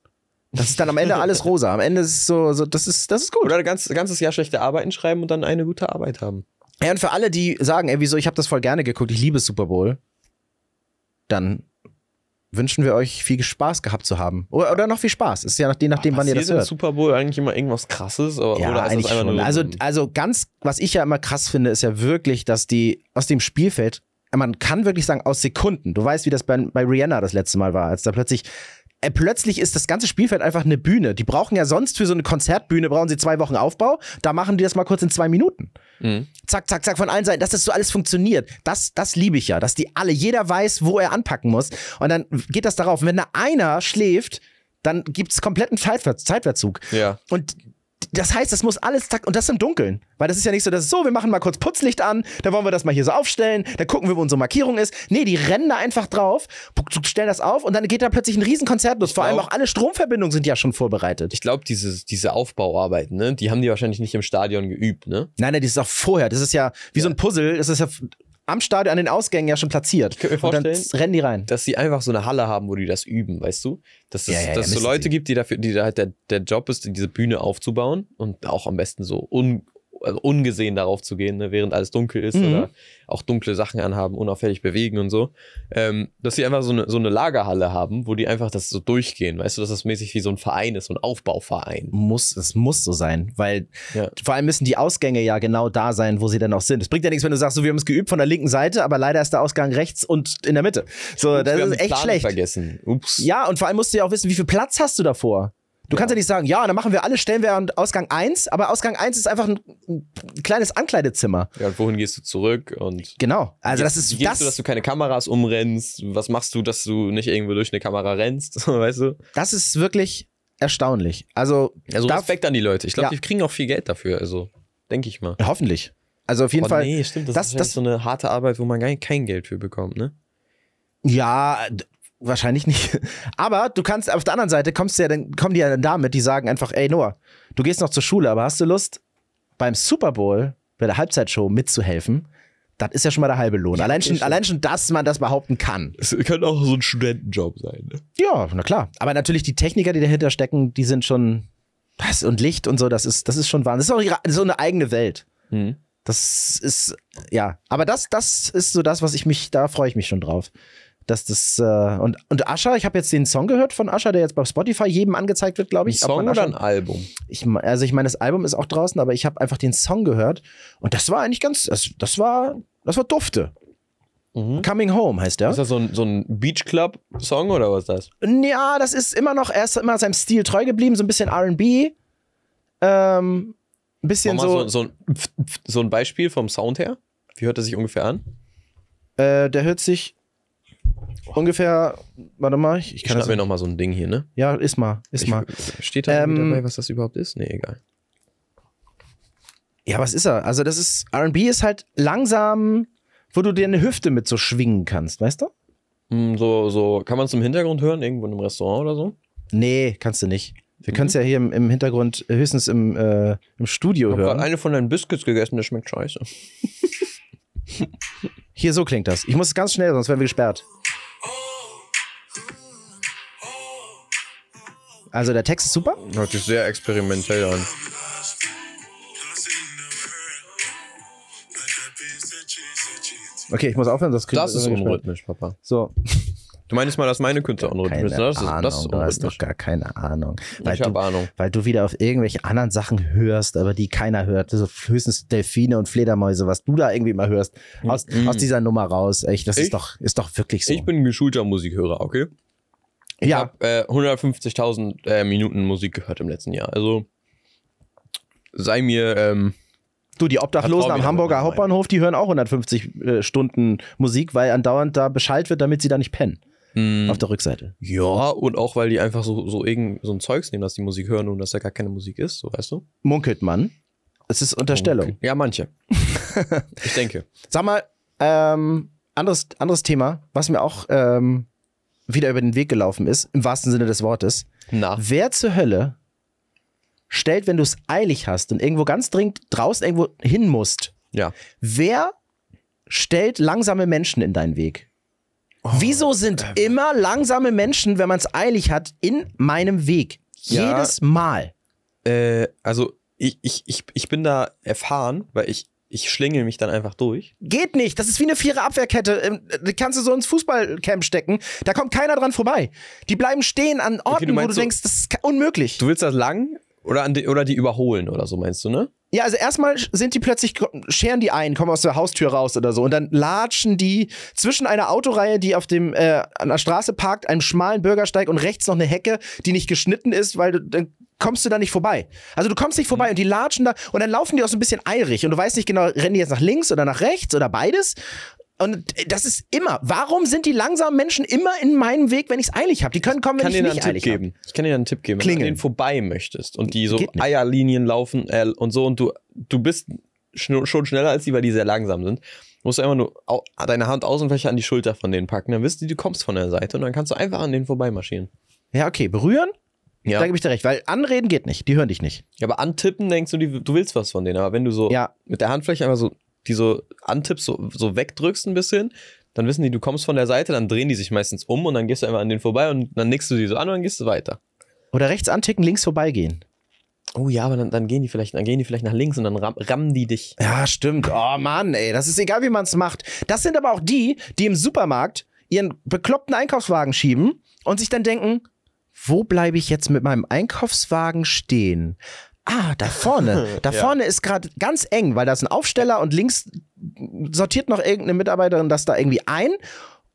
A: Das ist dann am Ende alles rosa. Am Ende ist es so, so das ist, das ist gut.
B: Oder ein ganz, ganzes Jahr schlechte Arbeiten schreiben und dann eine gute Arbeit haben.
A: Ja, und für alle, die sagen, ey, wieso, ich habe das voll gerne geguckt, ich liebe Super Bowl, dann wünschen wir euch viel Spaß gehabt zu haben. Oder, oder noch viel Spaß. Ist ja nach, je nachdem, wann ihr das hört.
B: Super Bowl eigentlich immer irgendwas krasses? Oder,
A: Ja,
B: oder
A: eigentlich schon.
B: nur.
A: Also, also ganz, was ich ja immer krass finde, ist ja wirklich, dass die aus dem Spielfeld, man kann wirklich sagen, aus Sekunden, du weißt, wie das bei, bei Rihanna das letzte Mal war, als da plötzlich äh, plötzlich ist das ganze Spielfeld einfach eine Bühne. Die brauchen ja sonst für so eine Konzertbühne, brauchen sie zwei Wochen Aufbau. Da machen die das mal kurz in zwei Minuten.
B: Mhm.
A: Zack, zack, zack, von allen Seiten, dass das so alles funktioniert. Das, das liebe ich ja, dass die alle, jeder weiß, wo er anpacken muss. Und dann geht das darauf. Und wenn da einer schläft, dann gibt es kompletten Zeitver Zeitverzug.
B: Ja.
A: Und das heißt, das muss alles zack, und das im Dunkeln. Weil das ist ja nicht so, dass es so, wir machen mal kurz Putzlicht an, dann wollen wir das mal hier so aufstellen, dann gucken wir, wo unsere Markierung ist. Nee, die rennen da einfach drauf, stellen das auf und dann geht da plötzlich ein riesen Konzert los. Vor allem auch alle Stromverbindungen sind ja schon vorbereitet.
B: Ich glaube, diese, diese Aufbauarbeiten, ne, die haben die wahrscheinlich nicht im Stadion geübt, ne?
A: Nein, nein, das ist auch vorher. Das ist ja wie so ein Puzzle. Das ist ja am Stadion an den Ausgängen ja schon platziert.
B: könnte mir
A: und dann
B: vorstellen-
A: rennen die rein.
B: Dass sie einfach so eine Halle haben, wo die das üben, weißt du? Dass es,
A: Ja, ja, ja,
B: es so Leute
A: sie.
B: gibt, die dafür, die da halt der, der Job ist, diese Bühne aufzubauen und auch am besten so un, also ungesehen darauf zu gehen, ne, während alles dunkel ist
A: Mhm.
B: oder auch dunkle Sachen anhaben, unauffällig bewegen und so. Ähm, dass sie einfach so eine, so eine Lagerhalle haben, wo die einfach das so durchgehen, weißt du, dass das mäßig wie so ein Verein ist, so ein Aufbauverein.
A: Muss, es muss so sein, weil
B: Ja.
A: vor allem müssen die Ausgänge ja genau da sein, wo sie dann auch sind. Es bringt ja nichts, wenn du sagst, so, wir haben es geübt von der linken Seite, aber leider ist der Ausgang rechts und in der Mitte. So,
B: Ups,
A: das ist echt
B: Plane
A: schlecht.
B: vergessen. Ups.
A: Ja, und vor allem musst du ja auch wissen, wie viel Platz hast du davor. Du kannst ja nicht sagen, ja, dann machen wir alle, stellen wir an Ausgang 1, aber Ausgang 1 ist einfach ein, ein kleines Ankleidezimmer.
B: Ja, und wohin gehst du zurück und
A: Genau. Also
B: Wie
A: das
B: gehst-
A: ist
B: gehst
A: das,
B: du, dass du keine Kameras umrennst? Was machst du, dass du nicht irgendwo durch eine Kamera rennst? weißt du?
A: das ist wirklich erstaunlich. Also,
B: Also Respekt an die Leute. Ich glaube,
A: Ja.
B: die kriegen auch viel Geld dafür. Also denke ich mal.
A: hoffentlich. Also auf jeden
B: oh,
A: Fall.
B: nee, stimmt. Das,
A: das-
B: ist das, so eine harte Arbeit, wo man gar kein Geld für bekommt, ne?
A: Ja, wahrscheinlich nicht. Aber du kannst auf der anderen Seite kommst du ja dann kommen die ja dann damit, die sagen einfach, ey Noah, du gehst noch zur Schule, aber hast du Lust beim Super Bowl bei der Halbzeitshow mitzuhelfen? Das ist ja schon mal der halbe Lohn. allein, schon, allein schon, dass man das behaupten kann.
B: Es könnte auch so ein Studentenjob sein, ne?
A: Ja, na klar. Aber natürlich die Techniker, die dahinter stecken, die sind schon das und Licht und so, das ist das ist schon Wahnsinn. Das ist auch ihre, so eine eigene Welt.
B: Mhm.
A: Das ist ja, aber das das ist so das, was ich mich da freue ich mich schon drauf. Dass das äh, und und Ascher, ich habe jetzt den Song gehört von Ascher, der jetzt bei Spotify jedem angezeigt wird, glaube
B: Ein
A: ich. Ob
B: Song oder ein Album?
A: ich, also ich meine, das Album ist auch draußen, aber ich habe einfach den Song gehört und das war eigentlich ganz, das, das war, das war dufte.
B: Mhm.
A: Coming Home heißt der.
B: Ist das so ein, so ein Beach Club-Song oder was ist das?
A: Ja, das ist immer noch, er ist immer seinem Stil treu geblieben, so ein bisschen R&B, ähm, ein bisschen so,
B: so, so, ein, so ein Beispiel vom Sound her. Wie hört er sich ungefähr an?
A: äh, der hört sich ungefähr, warte mal, ich, ich
B: Ich
A: kann das,
B: mir nochmal so ein Ding hier, ne?
A: ja, ist mal, ist
B: Ich,
A: mal.
B: steht da irgendwie
A: Ähm,
B: dabei, was das überhaupt ist? Nee, egal.
A: Ja, was ist er? Also das ist, R&B ist halt langsam, wo du dir eine Hüfte mit so schwingen kannst, weißt du?
B: Hm, So, so, kann man es im Hintergrund hören, irgendwo in einem Restaurant oder so?
A: Nee, kannst du nicht. Wir
B: Mhm.
A: können es ja hier im, im Hintergrund höchstens im, äh, im Studio
B: Ich habe gerade
A: hören.
B: eine von deinen Biscuits gegessen, der schmeckt scheiße.
A: Hier, so klingt das. Ich muss es ganz schnell, sonst werden wir gesperrt. Also der Text ist super.
B: Hört sich sehr experimentell an.
A: Okay, ich muss aufhören, das kriegt
B: Das ist unrhythmisch, Papa.
A: So.
B: Du meinst mal, dass meine Künstler unrhythmisch
A: Keine
B: sind? Das ist,
A: Ahnung,
B: das
A: du hast doch gar keine Ahnung. Weil
B: Ich
A: du,
B: habe Ahnung.
A: weil du wieder auf irgendwelche anderen Sachen hörst, aber die keiner hört. So höchstens Delfine und Fledermäuse, was du da irgendwie mal hörst, aus,
B: Mhm.
A: aus dieser Nummer raus. Echt, das
B: Ich-
A: ist doch, ist doch wirklich so.
B: Ich bin ein geschulter Musikhörer, okay? Ich
A: ja,
B: habe äh, 150.000 äh, Minuten Musik gehört im letzten Jahr. Also sei mir, ähm,
A: du, die Obdachlosen am Hamburger. Hauptbahnhof, die hören auch 150 äh, Stunden Musik, weil andauernd da Bescheid wird, damit sie da nicht pennen.
B: Mh,
A: Auf der Rückseite.
B: ja, und auch weil die einfach so, so irgend so ein Zeugs nehmen, dass die Musik hören und dass da gar keine Musik ist, so weißt du?
A: Munkelt man. Es ist Unterstellung.
B: Ja, manche. ich denke.
A: Sag mal, ähm, anderes, anderes Thema, was mir auch ähm, wieder über den Weg gelaufen ist, im wahrsten Sinne des Wortes.
B: Na,
A: Wer zur Hölle stellt, wenn du es eilig hast und irgendwo ganz dringend draußen irgendwo hin musst,
B: ja.
A: wer stellt langsame Menschen in deinen Weg? Wieso sind immer langsame Menschen, wenn man es eilig hat, in meinem Weg?
B: Ja.
A: Jedes Mal.
B: Äh, also ich, ich, ich, ich bin da erfahren, weil ich, ich schlingel mich dann einfach durch.
A: Geht nicht. Das ist wie eine Vierer-Abwehrkette. Ähm, Die kannst du so ins Fußballcamp stecken. Da kommt keiner dran vorbei. Die bleiben stehen an Orten,
B: du
A: wo du
B: so-
A: denkst, das ist unmöglich.
B: Du willst das lang oder, an die, oder die überholen oder so, meinst du, ne?
A: Ja, also erstmal sind die plötzlich, scheren die ein, kommen aus der Haustür raus oder so und dann latschen die zwischen einer Autoreihe, die auf dem, äh, an der Straße parkt, einem schmalen Bürgersteig und rechts noch eine Hecke, die nicht geschnitten ist, weil du, dann kommst du da nicht vorbei. Also du kommst nicht vorbei und die latschen da und dann laufen die auch so ein bisschen eilig und du weißt nicht genau, rennen die jetzt nach links oder nach rechts oder beides? Und das ist immer. Warum sind die langsamen Menschen immer in meinem Weg, wenn ich es eilig habe? Die können kommen, wenn ich
B: dir
A: nicht
B: einen
A: eilig
B: Tipp
A: habe.
B: geben. Ich kann dir einen Tipp geben. Wenn
A: Klingeln.
B: du an denen vorbei möchtest und die so. Eierlinien laufen äh, und so und du, du bist schn schon schneller als die, weil die sehr langsam sind, musst du einfach nur deine Hand Außenfläche an die Schulter von denen packen. Dann wissen die, du kommst von der Seite und dann kannst du einfach an denen vorbeimarschieren.
A: Ja, okay. Berühren?
B: Ja.
A: Da gebe ich dir recht, weil anreden geht nicht. Die hören dich nicht.
B: ja, aber antippen denkst du, die, du willst was von denen. Aber wenn du so
A: Ja.
B: mit der Handfläche einfach so die so antippst, so, so wegdrückst ein bisschen, dann wissen die, du kommst von der Seite, dann drehen die sich meistens um und dann gehst du einfach an denen vorbei und dann nickst du die so an und dann gehst du weiter.
A: Oder rechts anticken, links vorbeigehen.
B: Oh ja, aber dann, dann gehen die vielleicht, dann gehen die vielleicht nach links und dann ram rammen die dich.
A: Ja, stimmt. Oh Mann, ey, das ist egal, wie man es macht. Das sind aber auch die, die im Supermarkt ihren bekloppten Einkaufswagen schieben und sich dann denken, wo bleibe ich jetzt mit meinem Einkaufswagen stehen? Ah, da vorne. Da
B: Ja.
A: vorne ist gerade ganz eng, weil da ist ein Aufsteller und links sortiert noch irgendeine Mitarbeiterin das da irgendwie ein.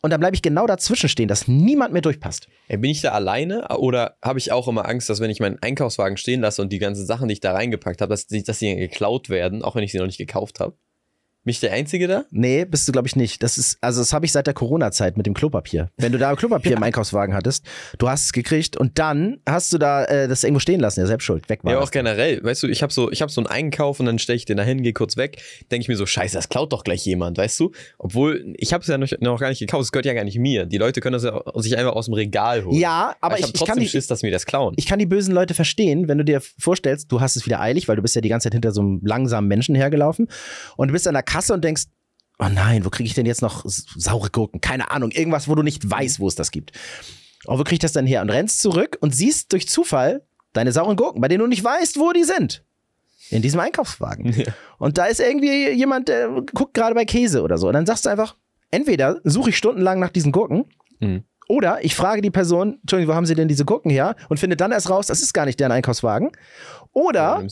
A: Und dann bleibe ich genau dazwischen stehen, dass niemand mehr durchpasst.
B: Ey, bin ich da alleine oder habe ich auch immer Angst, dass wenn ich meinen Einkaufswagen stehen lasse und die ganzen Sachen, die ich da reingepackt habe, dass, dass die geklaut werden, auch wenn ich sie noch nicht gekauft habe? Bin ich der Einzige da?
A: Nee, bist du, glaube ich, nicht. Das ist, also das habe ich seit der Corona-Zeit mit dem Klopapier. Wenn du da Klopapier im Einkaufswagen hattest, du hast es gekriegt und dann hast du da äh, das irgendwo stehen lassen, ja, selbst schuld, weg war
B: Ja, auch generell. Weißt du, ich habe so, ich hab so einen Einkauf und dann stelle ich den da hin, gehe kurz weg, denke ich mir so, scheiße, das klaut doch gleich jemand, weißt du? Obwohl, ich habe es ja noch, noch gar nicht gekauft, es gehört ja gar nicht mir. Die Leute können das ja sich einfach aus dem Regal holen.
A: Ja, aber
B: ich
A: ich, ich, kann
B: trotzdem
A: die,
B: Schiss, dass mir das klauen.
A: ich kann die bösen Leute verstehen, wenn du dir vorstellst, du hast es wieder eilig, weil du bist ja die ganze Zeit hinter so einem langsamen Menschen hergelaufen und du bist an der Kasse und denkst, oh nein, wo kriege ich denn jetzt noch saure Gurken? Keine Ahnung, irgendwas, wo du nicht weißt, wo es das gibt. Oh, wo krieg ich das dann her? Und rennst zurück und siehst durch Zufall deine sauren Gurken, bei denen du nicht weißt, wo die sind. In diesem Einkaufswagen.
B: Ja.
A: Und da ist irgendwie jemand, der guckt gerade bei Käse oder so. Und dann sagst du einfach, entweder suche ich stundenlang nach diesen Gurken
B: Mhm.
A: Oder ich frage die Person, Entschuldigung, wo haben sie denn diese Gurken her? Und finde dann erst raus, das ist gar nicht deren Einkaufswagen. Oder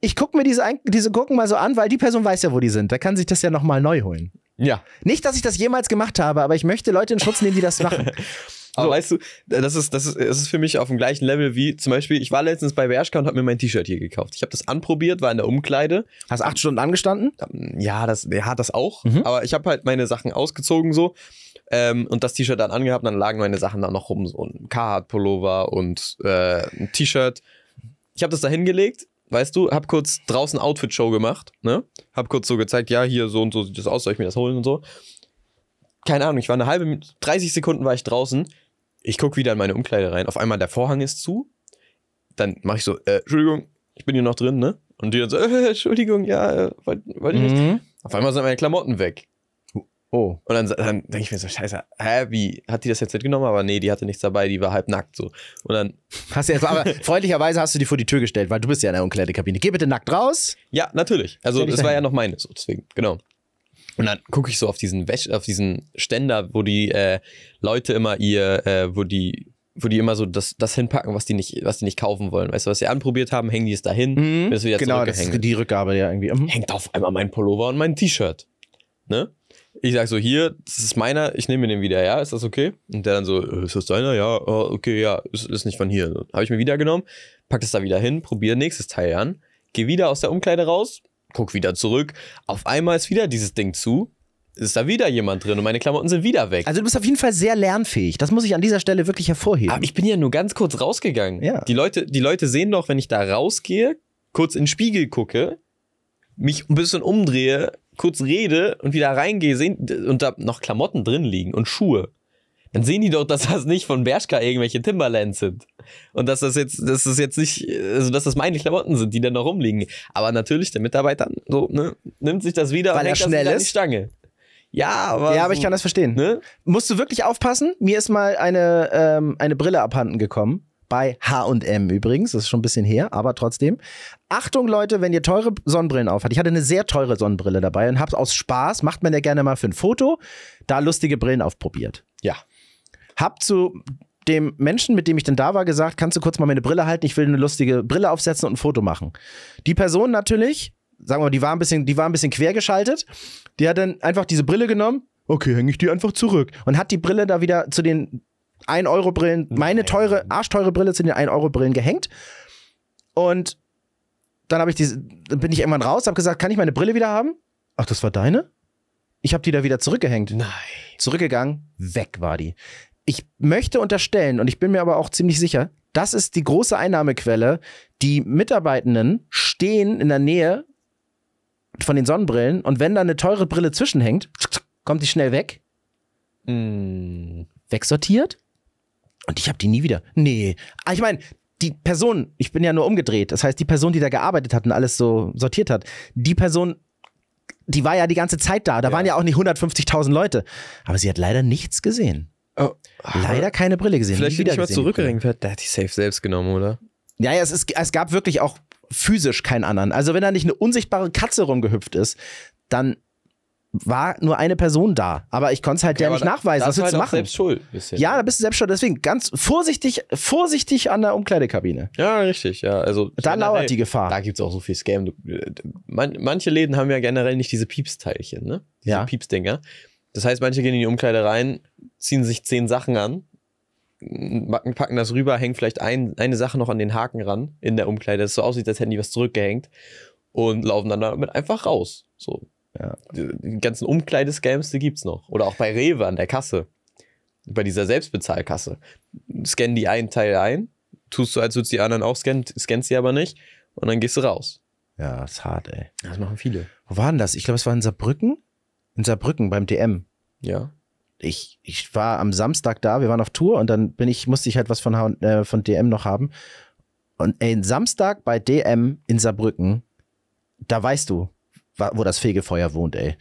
A: ich gucke mir diese, diese Gurken mal so an, weil die Person weiß ja, wo die sind. Da kann sich das ja nochmal neu holen.
B: Ja.
A: Nicht, dass ich das jemals gemacht habe, aber ich möchte Leute in Schutz nehmen, die das machen.
B: Aber weißt du, das ist, das, ist, das ist für mich auf dem gleichen Level wie zum Beispiel, ich war letztens bei Bershka und habe mir mein T-Shirt hier gekauft. Ich habe das anprobiert, war in der Umkleide.
A: Hast acht Stunden angestanden?
B: Ja, das, ja, das auch.
A: Mhm.
B: Aber ich habe halt meine Sachen ausgezogen so ähm, und das T-Shirt dann angehabt. Dann lagen meine Sachen da noch rum. So ein Carhartt-Pullover und äh, ein T-Shirt. Ich habe das da hingelegt, weißt du, hab kurz draußen Outfit-Show gemacht. Ne? Hab kurz so gezeigt, ja, hier so und so sieht das aus, soll ich mir das holen und so. Keine Ahnung, ich war eine halbe, Minute- 30 Sekunden war ich draußen. Ich guck wieder in meine Umkleide rein. Auf einmal der Vorhang ist zu. Dann mache ich so, äh, Entschuldigung, ich bin hier noch drin, ne? Und die dann so, äh, Entschuldigung, ja, äh, wollt, wollt ihr nicht?
A: Mhm.
B: Auf einmal sind meine Klamotten weg.
A: Oh.
B: Und dann, dann denke ich mir so, scheiße, hä, wie, hat die das jetzt mitgenommen? Aber nee, die hatte nichts dabei, die war halb nackt so. Und dann,
A: Hast du jetzt, aber freundlicherweise hast du die vor die Tür gestellt, weil du bist ja in der Umkleidekabine. Geh bitte nackt raus.
B: ja, natürlich. Also das war ja noch meine, so deswegen, genau. Und dann gucke ich so auf diesen Wäsch, auf diesen Ständer, wo die äh, Leute immer ihr, äh, wo die, wo die immer so das, das hinpacken, was die nicht, was die nicht kaufen wollen. Weißt du, was sie anprobiert haben, hängen die es dahin,
A: Mhm.
B: bis wieder
A: Genau, das ist die Rückgabe ja irgendwie. Mhm.
B: Hängt auf einmal mein Pullover und mein T-Shirt. Ne? Ich sag so, hier, das ist meiner, ich nehme mir den wieder, ja, ist das okay? Und der dann so, äh, ist das deiner? Ja, äh, okay, ja, ist, ist nicht von hier. Habe ich mir wieder genommen, pack das da wieder hin, probiere nächstes Teil an, geh wieder aus der Umkleide raus, guck wieder zurück. Auf einmal ist wieder dieses Ding zu, ist da wieder jemand drin und meine Klamotten sind wieder weg.
A: Also du bist auf jeden Fall sehr lernfähig. Das muss ich an dieser Stelle wirklich hervorheben.
B: Aber ich bin ja nur ganz kurz rausgegangen.
A: Ja.
B: Die Leute, die Leute sehen doch, wenn ich da rausgehe, kurz in den Spiegel gucke, mich ein bisschen umdrehe, kurz rede und wieder reingehe, sehen und da noch Klamotten drin liegen und Schuhe. Dann sehen die doch, dass das nicht von Bershka irgendwelche Timberlands sind. Und dass das jetzt, dass das jetzt nicht, also dass das meine Klamotten sind, die da noch rumliegen. Aber natürlich, der Mitarbeiter so, ne, nimmt sich das wieder
A: Weil
B: und
A: er
B: das
A: schnell
B: wieder an die
A: ist?
B: Stange. Ja, aber.
A: ja, aber ich kann das verstehen.
B: Ne?
A: Musst du wirklich aufpassen? Mir ist mal eine, ähm, eine Brille abhanden gekommen. Bei H&M übrigens, das ist schon ein bisschen her, aber trotzdem. Achtung Leute, wenn ihr teure Sonnenbrillen aufhat. Ich hatte eine sehr teure Sonnenbrille dabei und hab's aus Spaß, macht man ja gerne mal für ein Foto, da lustige Brillen aufprobiert.
B: Ja.
A: Hab zu dem Menschen, mit dem ich denn da war, gesagt, kannst du kurz mal meine Brille halten, ich will eine lustige Brille aufsetzen und ein Foto machen. Die Person natürlich, sagen wir mal, die war ein bisschen, die war ein bisschen quergeschaltet, die hat dann einfach diese Brille genommen, okay, hänge ich die einfach zurück und hat die Brille da wieder zu den 1-Euro-Brillen, meine teure, arschteure Brille zu den 1-Euro-Brillen gehängt und dann habe ich diese, dann bin ich irgendwann raus, habe gesagt, kann ich meine Brille wieder haben? Ach, das war deine? Ich habe die da wieder zurückgehängt
B: Nein.
A: zurückgegangen, weg war die. Ich möchte unterstellen, und ich bin mir aber auch ziemlich sicher, das ist die große Einnahmequelle. Die Mitarbeitenden stehen in der Nähe von den Sonnenbrillen und wenn da eine teure Brille zwischenhängt, kommt die schnell weg,
B: Mm.
A: wegsortiert und ich habe die nie wieder. Nee, Ah, ich meine, die Person, ich bin ja nur umgedreht, das heißt, die Person, die da gearbeitet hat und alles so sortiert hat, die Person, die war ja die ganze Zeit da. Da
B: Ja.
A: waren ja auch nicht 150.000 Leute. Aber sie hat leider nichts gesehen.
B: Oh.
A: Leider keine Brille gesehen.
B: Vielleicht bin ich mal zurückgehängt wird. Der hat die safe selbst genommen, oder?
A: Ja, ja, es, ist, es gab wirklich auch physisch keinen anderen. Also wenn da nicht eine unsichtbare Katze rumgehüpft ist, dann war nur eine Person da. Aber ich konnte es halt der nicht nachweisen. Was willst du
B: halt auch
A: machen?
B: selbst schuld. Bisschen.
A: Ja, da bist du selbst schon. Deswegen ganz vorsichtig, vorsichtig an der Umkleidekabine.
B: Ja, richtig, ja. Also
A: Da lauert die Gefahr.
B: Da gibt es auch so viel Scam. Du, äh, man, manche Läden haben ja generell nicht diese Piepsteilchen, ne? Diese
A: Ja.
B: Piepsdinger. Das heißt, manche gehen in die Umkleide rein, ziehen sich zehn Sachen an, packen, das rüber, hängen vielleicht ein, eine Sache noch an den Haken ran in der Umkleide, dass es so aussieht, als hätten die was zurückgehängt und laufen dann damit einfach raus. So.
A: Ja.
B: Die, die ganzen Umkleidescams, die gibt's noch. Oder auch bei Rewe an der Kasse. Bei dieser Selbstbezahlkasse. Scannen die einen Teil ein, tust du, als würdest du die anderen auch scannen, scannst sie aber nicht und dann gehst du raus.
A: Ja, ist hart, ey.
B: Das machen viele.
A: Wo war denn das? Ich glaube, es war in Saarbrücken. In Saarbrücken beim DM.
B: Ja.
A: ich, ich war am Samstag da, wir waren auf Tour und dann bin ich, musste ich halt was von, äh, von DM noch haben. Und ey, Samstag bei DM in Saarbrücken, da weißt du, wo das Fegefeuer wohnt, ey.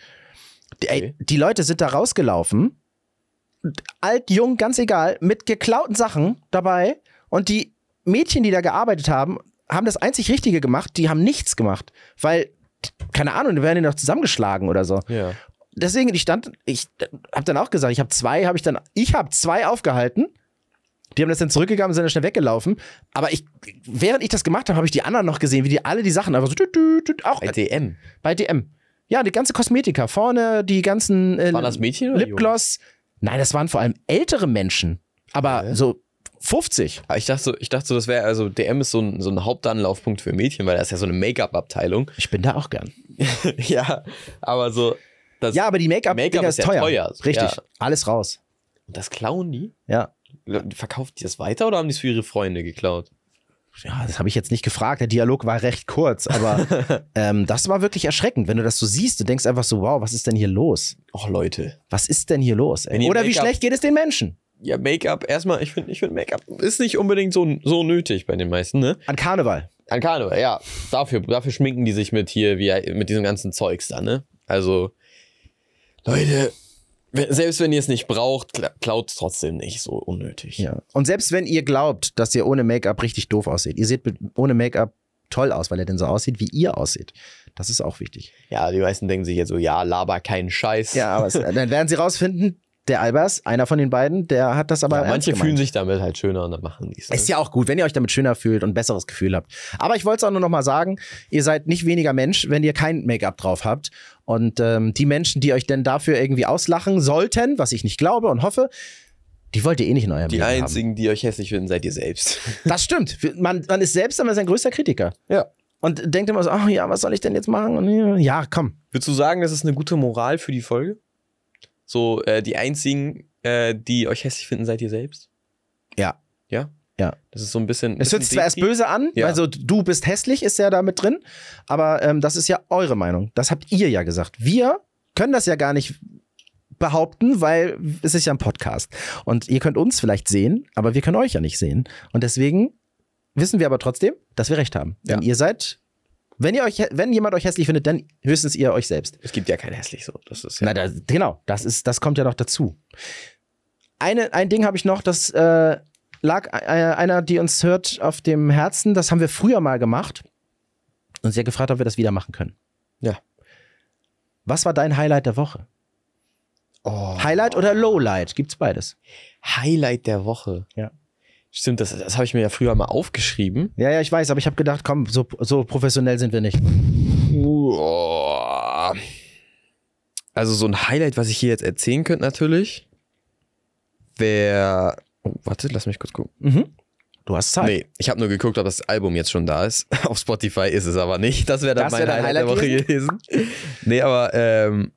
A: Die, ey,
B: Okay.
A: die Leute sind da rausgelaufen, alt, jung, ganz egal, mit geklauten Sachen dabei und die Mädchen, die da gearbeitet haben, haben das einzig Richtige gemacht, die haben nichts gemacht, weil, keine Ahnung, die werden die noch zusammengeschlagen oder so
B: Ja.
A: Deswegen, ich stand, ich habe dann auch gesagt, ich habe zwei, habe ich dann, ich habe zwei aufgehalten. Die haben das dann zurückgegangen und sind dann schnell weggelaufen. Aber ich, während ich das gemacht habe, habe ich die anderen noch gesehen, wie die alle die Sachen einfach so, tüt, tüt, auch
B: Bei DM.
A: bei DM. Ja, die ganze Kosmetika, vorne die ganzen äh,
B: Waren das Mädchen oder
A: Lipgloss. Nein, das waren vor allem ältere Menschen. Aber
B: Okay.
A: so 50.
B: Aber ich dachte so, ich dachte so, das wäre, also DM ist so ein, so ein Hauptanlaufpunkt für Mädchen, weil das ist ja so eine Make-up-Abteilung.
A: Ich bin da auch gern.
B: ja, aber so,
A: Ja, aber die
B: Make-up
A: Make-up
B: ist
A: teuer.
B: teuer,
A: Richtig.
B: ja.
A: Alles raus.
B: das klauen die?
A: Ja.
B: Verkauft die das weiter oder haben die es für ihre Freunde geklaut?
A: Ja, das habe ich jetzt nicht gefragt. Der Dialog war recht kurz, aber ähm, das war wirklich erschreckend, wenn du das so siehst. Du denkst einfach so, wow, was ist denn hier los?
B: Och, Leute.
A: Was ist denn hier los? Oder wie schlecht geht es den Menschen?
B: Ja, Make-up, erstmal, ich finde, ich find, Make-up ist nicht unbedingt so, so nötig bei den meisten, ne?
A: An Karneval.
B: An Karneval, ja. Dafür, dafür schminken die sich mit hier, wie, mit diesem ganzen Zeugs da, ne? Also, Leute, selbst wenn ihr es nicht braucht, kla- klaut es trotzdem nicht so unnötig.
A: Ja. Und selbst wenn ihr glaubt, dass ihr ohne Make-up richtig doof aussieht, ihr seht ohne Make-up toll aus, weil er denn so aussieht, wie ihr aussieht. Das ist auch wichtig.
B: Ja, die meisten denken sich jetzt so, ja, laber keinen Scheiß.
A: Ja, aber es, dann werden sie rausfinden, der Albers, einer von den beiden, der hat das aber.
B: Ja, manche
A: gemeint.
B: fühlen sich damit halt schöner und dann machen die es.
A: Ist ja auch gut, wenn ihr euch damit schöner fühlt und ein besseres Gefühl habt. Aber ich wollte es auch nur noch mal sagen, ihr seid nicht weniger Mensch, wenn ihr kein Make-up drauf habt. Und ähm, die Menschen, die euch denn dafür irgendwie auslachen sollten, was ich nicht glaube und hoffe, die wollt ihr eh nicht in eurem
B: Die
A: Leben
B: einzigen, die euch hässlich finden, seid ihr selbst.
A: Das stimmt. Man, man ist selbst immer sein größter Kritiker.
B: Ja.
A: Und denkt immer so, ach ja, was soll ich denn jetzt machen? Und ja, komm.
B: Würdest du sagen, das ist eine gute Moral für die Folge? So, äh, die einzigen, äh, die euch hässlich finden, seid ihr selbst?
A: Ja.
B: Ja?
A: Ja.
B: Das ist so ein bisschen.
A: Es hört sich zwar erst böse an,
B: Ja.
A: also du bist hässlich, ist ja da mit drin, aber ähm, das ist ja eure Meinung. Das habt ihr ja gesagt. Wir können das ja gar nicht behaupten, weil es ist ja ein Podcast. Und ihr könnt uns vielleicht sehen, aber wir können euch ja nicht sehen. Und deswegen wissen wir aber trotzdem, dass wir recht haben. Denn
B: Ja.
A: ihr seid, wenn ihr euch, wenn jemand euch hässlich findet, dann höchstens ihr euch selbst.
B: Es gibt ja kein hässlich so. Das ist ja.
A: Na, das, genau, das ist, das kommt ja noch dazu. Eine, ein Ding habe ich noch, das äh, lag äh, einer, die uns hört, auf dem Herzen. Das haben wir früher mal gemacht. Und sie hat gefragt, ob wir das wieder machen können.
B: Ja.
A: Was war dein Highlight der Woche?
B: Oh.
A: Highlight oder Lowlight? Gibt's beides.
B: Highlight der Woche.
A: Ja.
B: Stimmt, das, das habe ich mir ja früher mal aufgeschrieben.
A: Ja, ja, ich weiß, aber ich habe gedacht, komm, so, so professionell sind wir nicht.
B: Oh. Also so ein Highlight, was ich hier jetzt erzählen könnte natürlich, wäre... Warte, lass mich kurz gucken.
A: Mhm. Du hast Zeit.
B: Nee, ich habe nur geguckt, ob das Album jetzt schon da ist. Auf Spotify ist es aber nicht. Das wäre dann
A: Das
B: mein
A: wär dein
B: Highlight, der Woche
A: Highlight
B: gewesen. nee, aber ähm,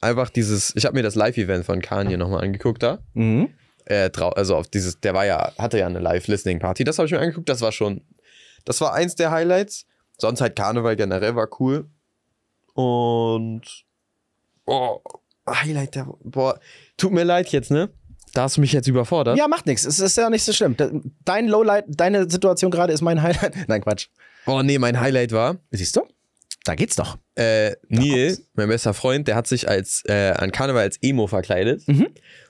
B: einfach dieses, ich habe mir das Live-Event von Kanye nochmal angeguckt da.
A: Mhm.
B: Äh, also auf dieses, der war ja, hatte ja eine Live-Listening-Party. Das habe ich mir angeguckt, das war schon, das war eins der Highlights. Sonst halt Karneval generell war cool. Und oh, Highlight der Boah, tut mir leid jetzt, ne? Da hast du mich jetzt überfordert.
A: Ja, macht nichts. Es ist ja nicht so schlimm. Dein Lowlight, deine Situation gerade ist mein Highlight. Nein, Quatsch.
B: Oh nee, mein Highlight war,
A: Siehst du? Da geht's doch.
B: Äh, Neil,
A: kommt's.
B: mein bester Freund, der hat sich als äh, an Karneval als Emo verkleidet.
A: Mhm.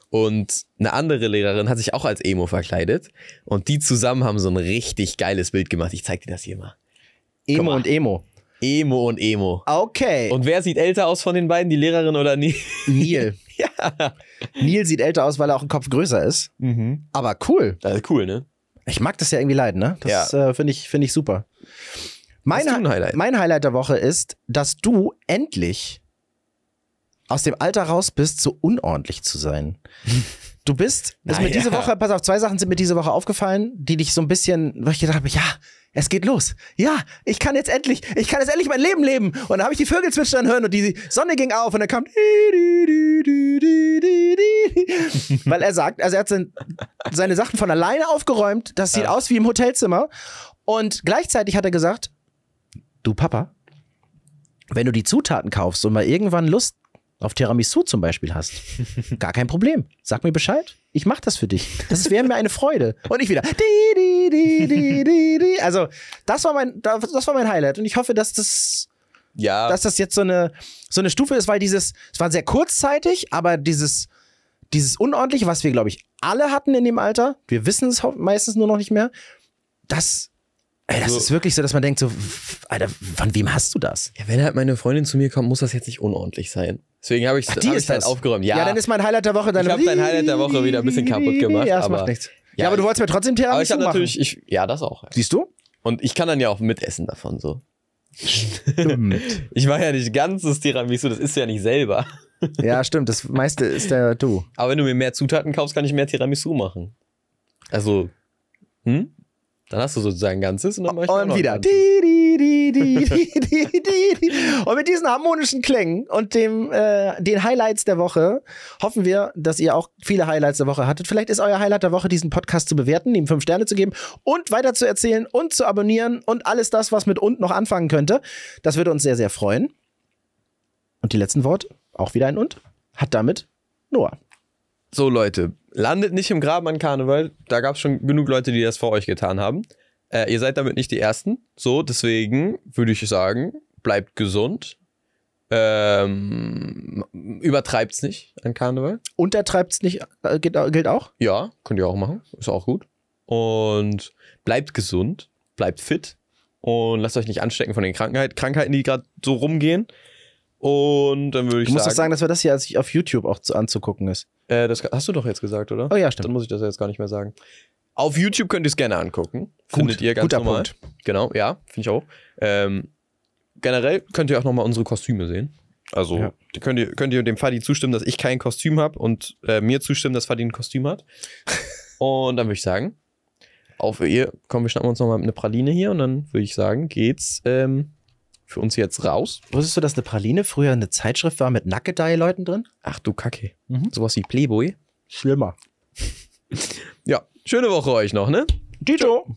B: Und eine andere Lehrerin hat sich auch als Emo verkleidet. Und die zusammen haben so ein richtig geiles Bild gemacht. Ich zeig dir das hier mal.
A: Emo
B: mal.
A: und Emo.
B: Emo und Emo.
A: Okay.
B: Und wer sieht älter aus von den beiden, die Lehrerin oder nie?
A: Neil.
B: ja.
A: Neil sieht älter aus, weil er auch ein Kopf größer ist. Aber cool.
B: Das ist cool, ne?
A: Ich mag das ja irgendwie leiden, ne? Das äh, finde ich, finde ich super. Mein,
B: Highlight?
A: mein Highlight der Woche ist, dass du endlich aus dem Alter raus bist, so unordentlich zu sein. Du bist, ist mir
B: Naja.
A: diese Woche, pass auf, zwei Sachen sind mir diese Woche aufgefallen, die dich so ein bisschen, wo ich gedacht habe, ja, es geht los. Ja, ich kann jetzt endlich, ich kann jetzt endlich mein Leben leben. Und dann habe ich die Vögel zwitschern hören und die Sonne ging auf und dann kam weil er sagt, also er hat sein, seine Sachen von alleine aufgeräumt. Das sieht aus wie im Hotelzimmer. Und gleichzeitig hat er gesagt, du Papa, wenn du die Zutaten kaufst und mal irgendwann Lust auf Tiramisu zum Beispiel hast, gar kein Problem. Sag mir Bescheid. Ich mach das für dich. Das wäre mir eine Freude. Und ich wieder. Di, di, di. Also, das war mein, das war mein Highlight. Und ich hoffe, dass das,
B: Ja.
A: dass das jetzt so eine, so eine Stufe ist, weil dieses, es war sehr kurzzeitig, aber dieses, dieses Unordentliche, was wir, glaube ich, alle hatten in dem Alter, wir wissen es meistens nur noch nicht mehr, das, ey, das
B: Also-
A: ist wirklich so, dass man denkt so, Alter, von wem hast du das?
B: ja, wenn halt meine Freundin zu mir kommt, muss das jetzt nicht unordentlich sein. Deswegen habe ich
A: Ach, die
B: hab
A: ist
B: ich halt aufgeräumt. Ja,
A: Ja, dann ist mein Highlight der Woche dann.
B: Ich hab dein Highlight der Woche wieder ein bisschen kaputt gemacht,
A: Ja, das
B: aber-
A: macht nichts. Ja,
B: Ja,
A: aber du wolltest mir trotzdem Tiramisu
B: aber ich habe
A: machen.
B: natürlich, ich, ja, das auch.
A: Siehst du?
B: Und ich kann dann ja auch mitessen davon so. Ich war ja nicht ganzes Tiramisu, das ist ja nicht selber.
A: ja, stimmt. Das meiste ist der du.
B: Aber wenn du mir mehr Zutaten kaufst, kann ich mehr Tiramisu machen. Also, hm? Dann hast du sozusagen ganzes und dann mach ich
A: Und wieder. Und mit diesen harmonischen Klängen und dem, äh, den Highlights der Woche hoffen wir, dass ihr auch viele Highlights der Woche hattet. Vielleicht ist euer Highlight der Woche, diesen Podcast zu bewerten, ihm fünf Sterne zu geben und weiter zu erzählen und zu abonnieren und alles das, was mit und noch anfangen könnte. Das würde uns sehr, sehr freuen. Und die letzten Worte, auch wieder ein und, hat damit Noah.
B: So, Leute, landet nicht im Graben an Karneval. Da gab es schon genug Leute, die das vor euch getan haben. Äh, ihr seid damit nicht die Ersten. So, deswegen würde ich sagen, bleibt gesund. Ähm, übertreibt's nicht an Karneval.
A: Untertreibt's nicht, äh, gilt, gilt auch?
B: Ja, könnt ihr auch machen. Ist auch gut. Und bleibt gesund, bleibt fit Und lasst euch nicht anstecken von den Krankheit, Krankheiten, die gerade so rumgehen. Und dann würde ich
A: Du musst
B: sagen,
A: doch sagen, dass wir das hier als auf YouTube auch zu, anzugucken ist.
B: Äh, das hast du doch jetzt gesagt, oder?
A: Oh ja,
B: Dann
A: stimmt.
B: muss ich das jetzt gar nicht mehr sagen. Auf YouTube könnt ihr es gerne angucken. Findet ihr ganz
A: guter
B: normal.
A: Punkt.
B: Genau, ja, finde ich auch. Ähm, generell könnt ihr auch nochmal unsere Kostüme sehen. Also
A: Ja.
B: könnt, ihr, könnt ihr dem Fadi zustimmen, dass ich kein Kostüm habe und äh, mir zustimmen, dass Fadi ein Kostüm hat. und dann würde ich sagen, auf ihr, komm, wir schnappen uns nochmal eine Praline hier und dann würde ich sagen, geht's ähm, für uns jetzt raus.
A: Wusstest du, dass eine Praline früher eine Zeitschrift war mit Nackedei-Leuten drin?
B: Ach du Kacke.
A: Mhm.
B: Sowas wie Playboy.
A: Schlimmer.
B: Ja, schöne Woche euch noch, ne?
A: Tito.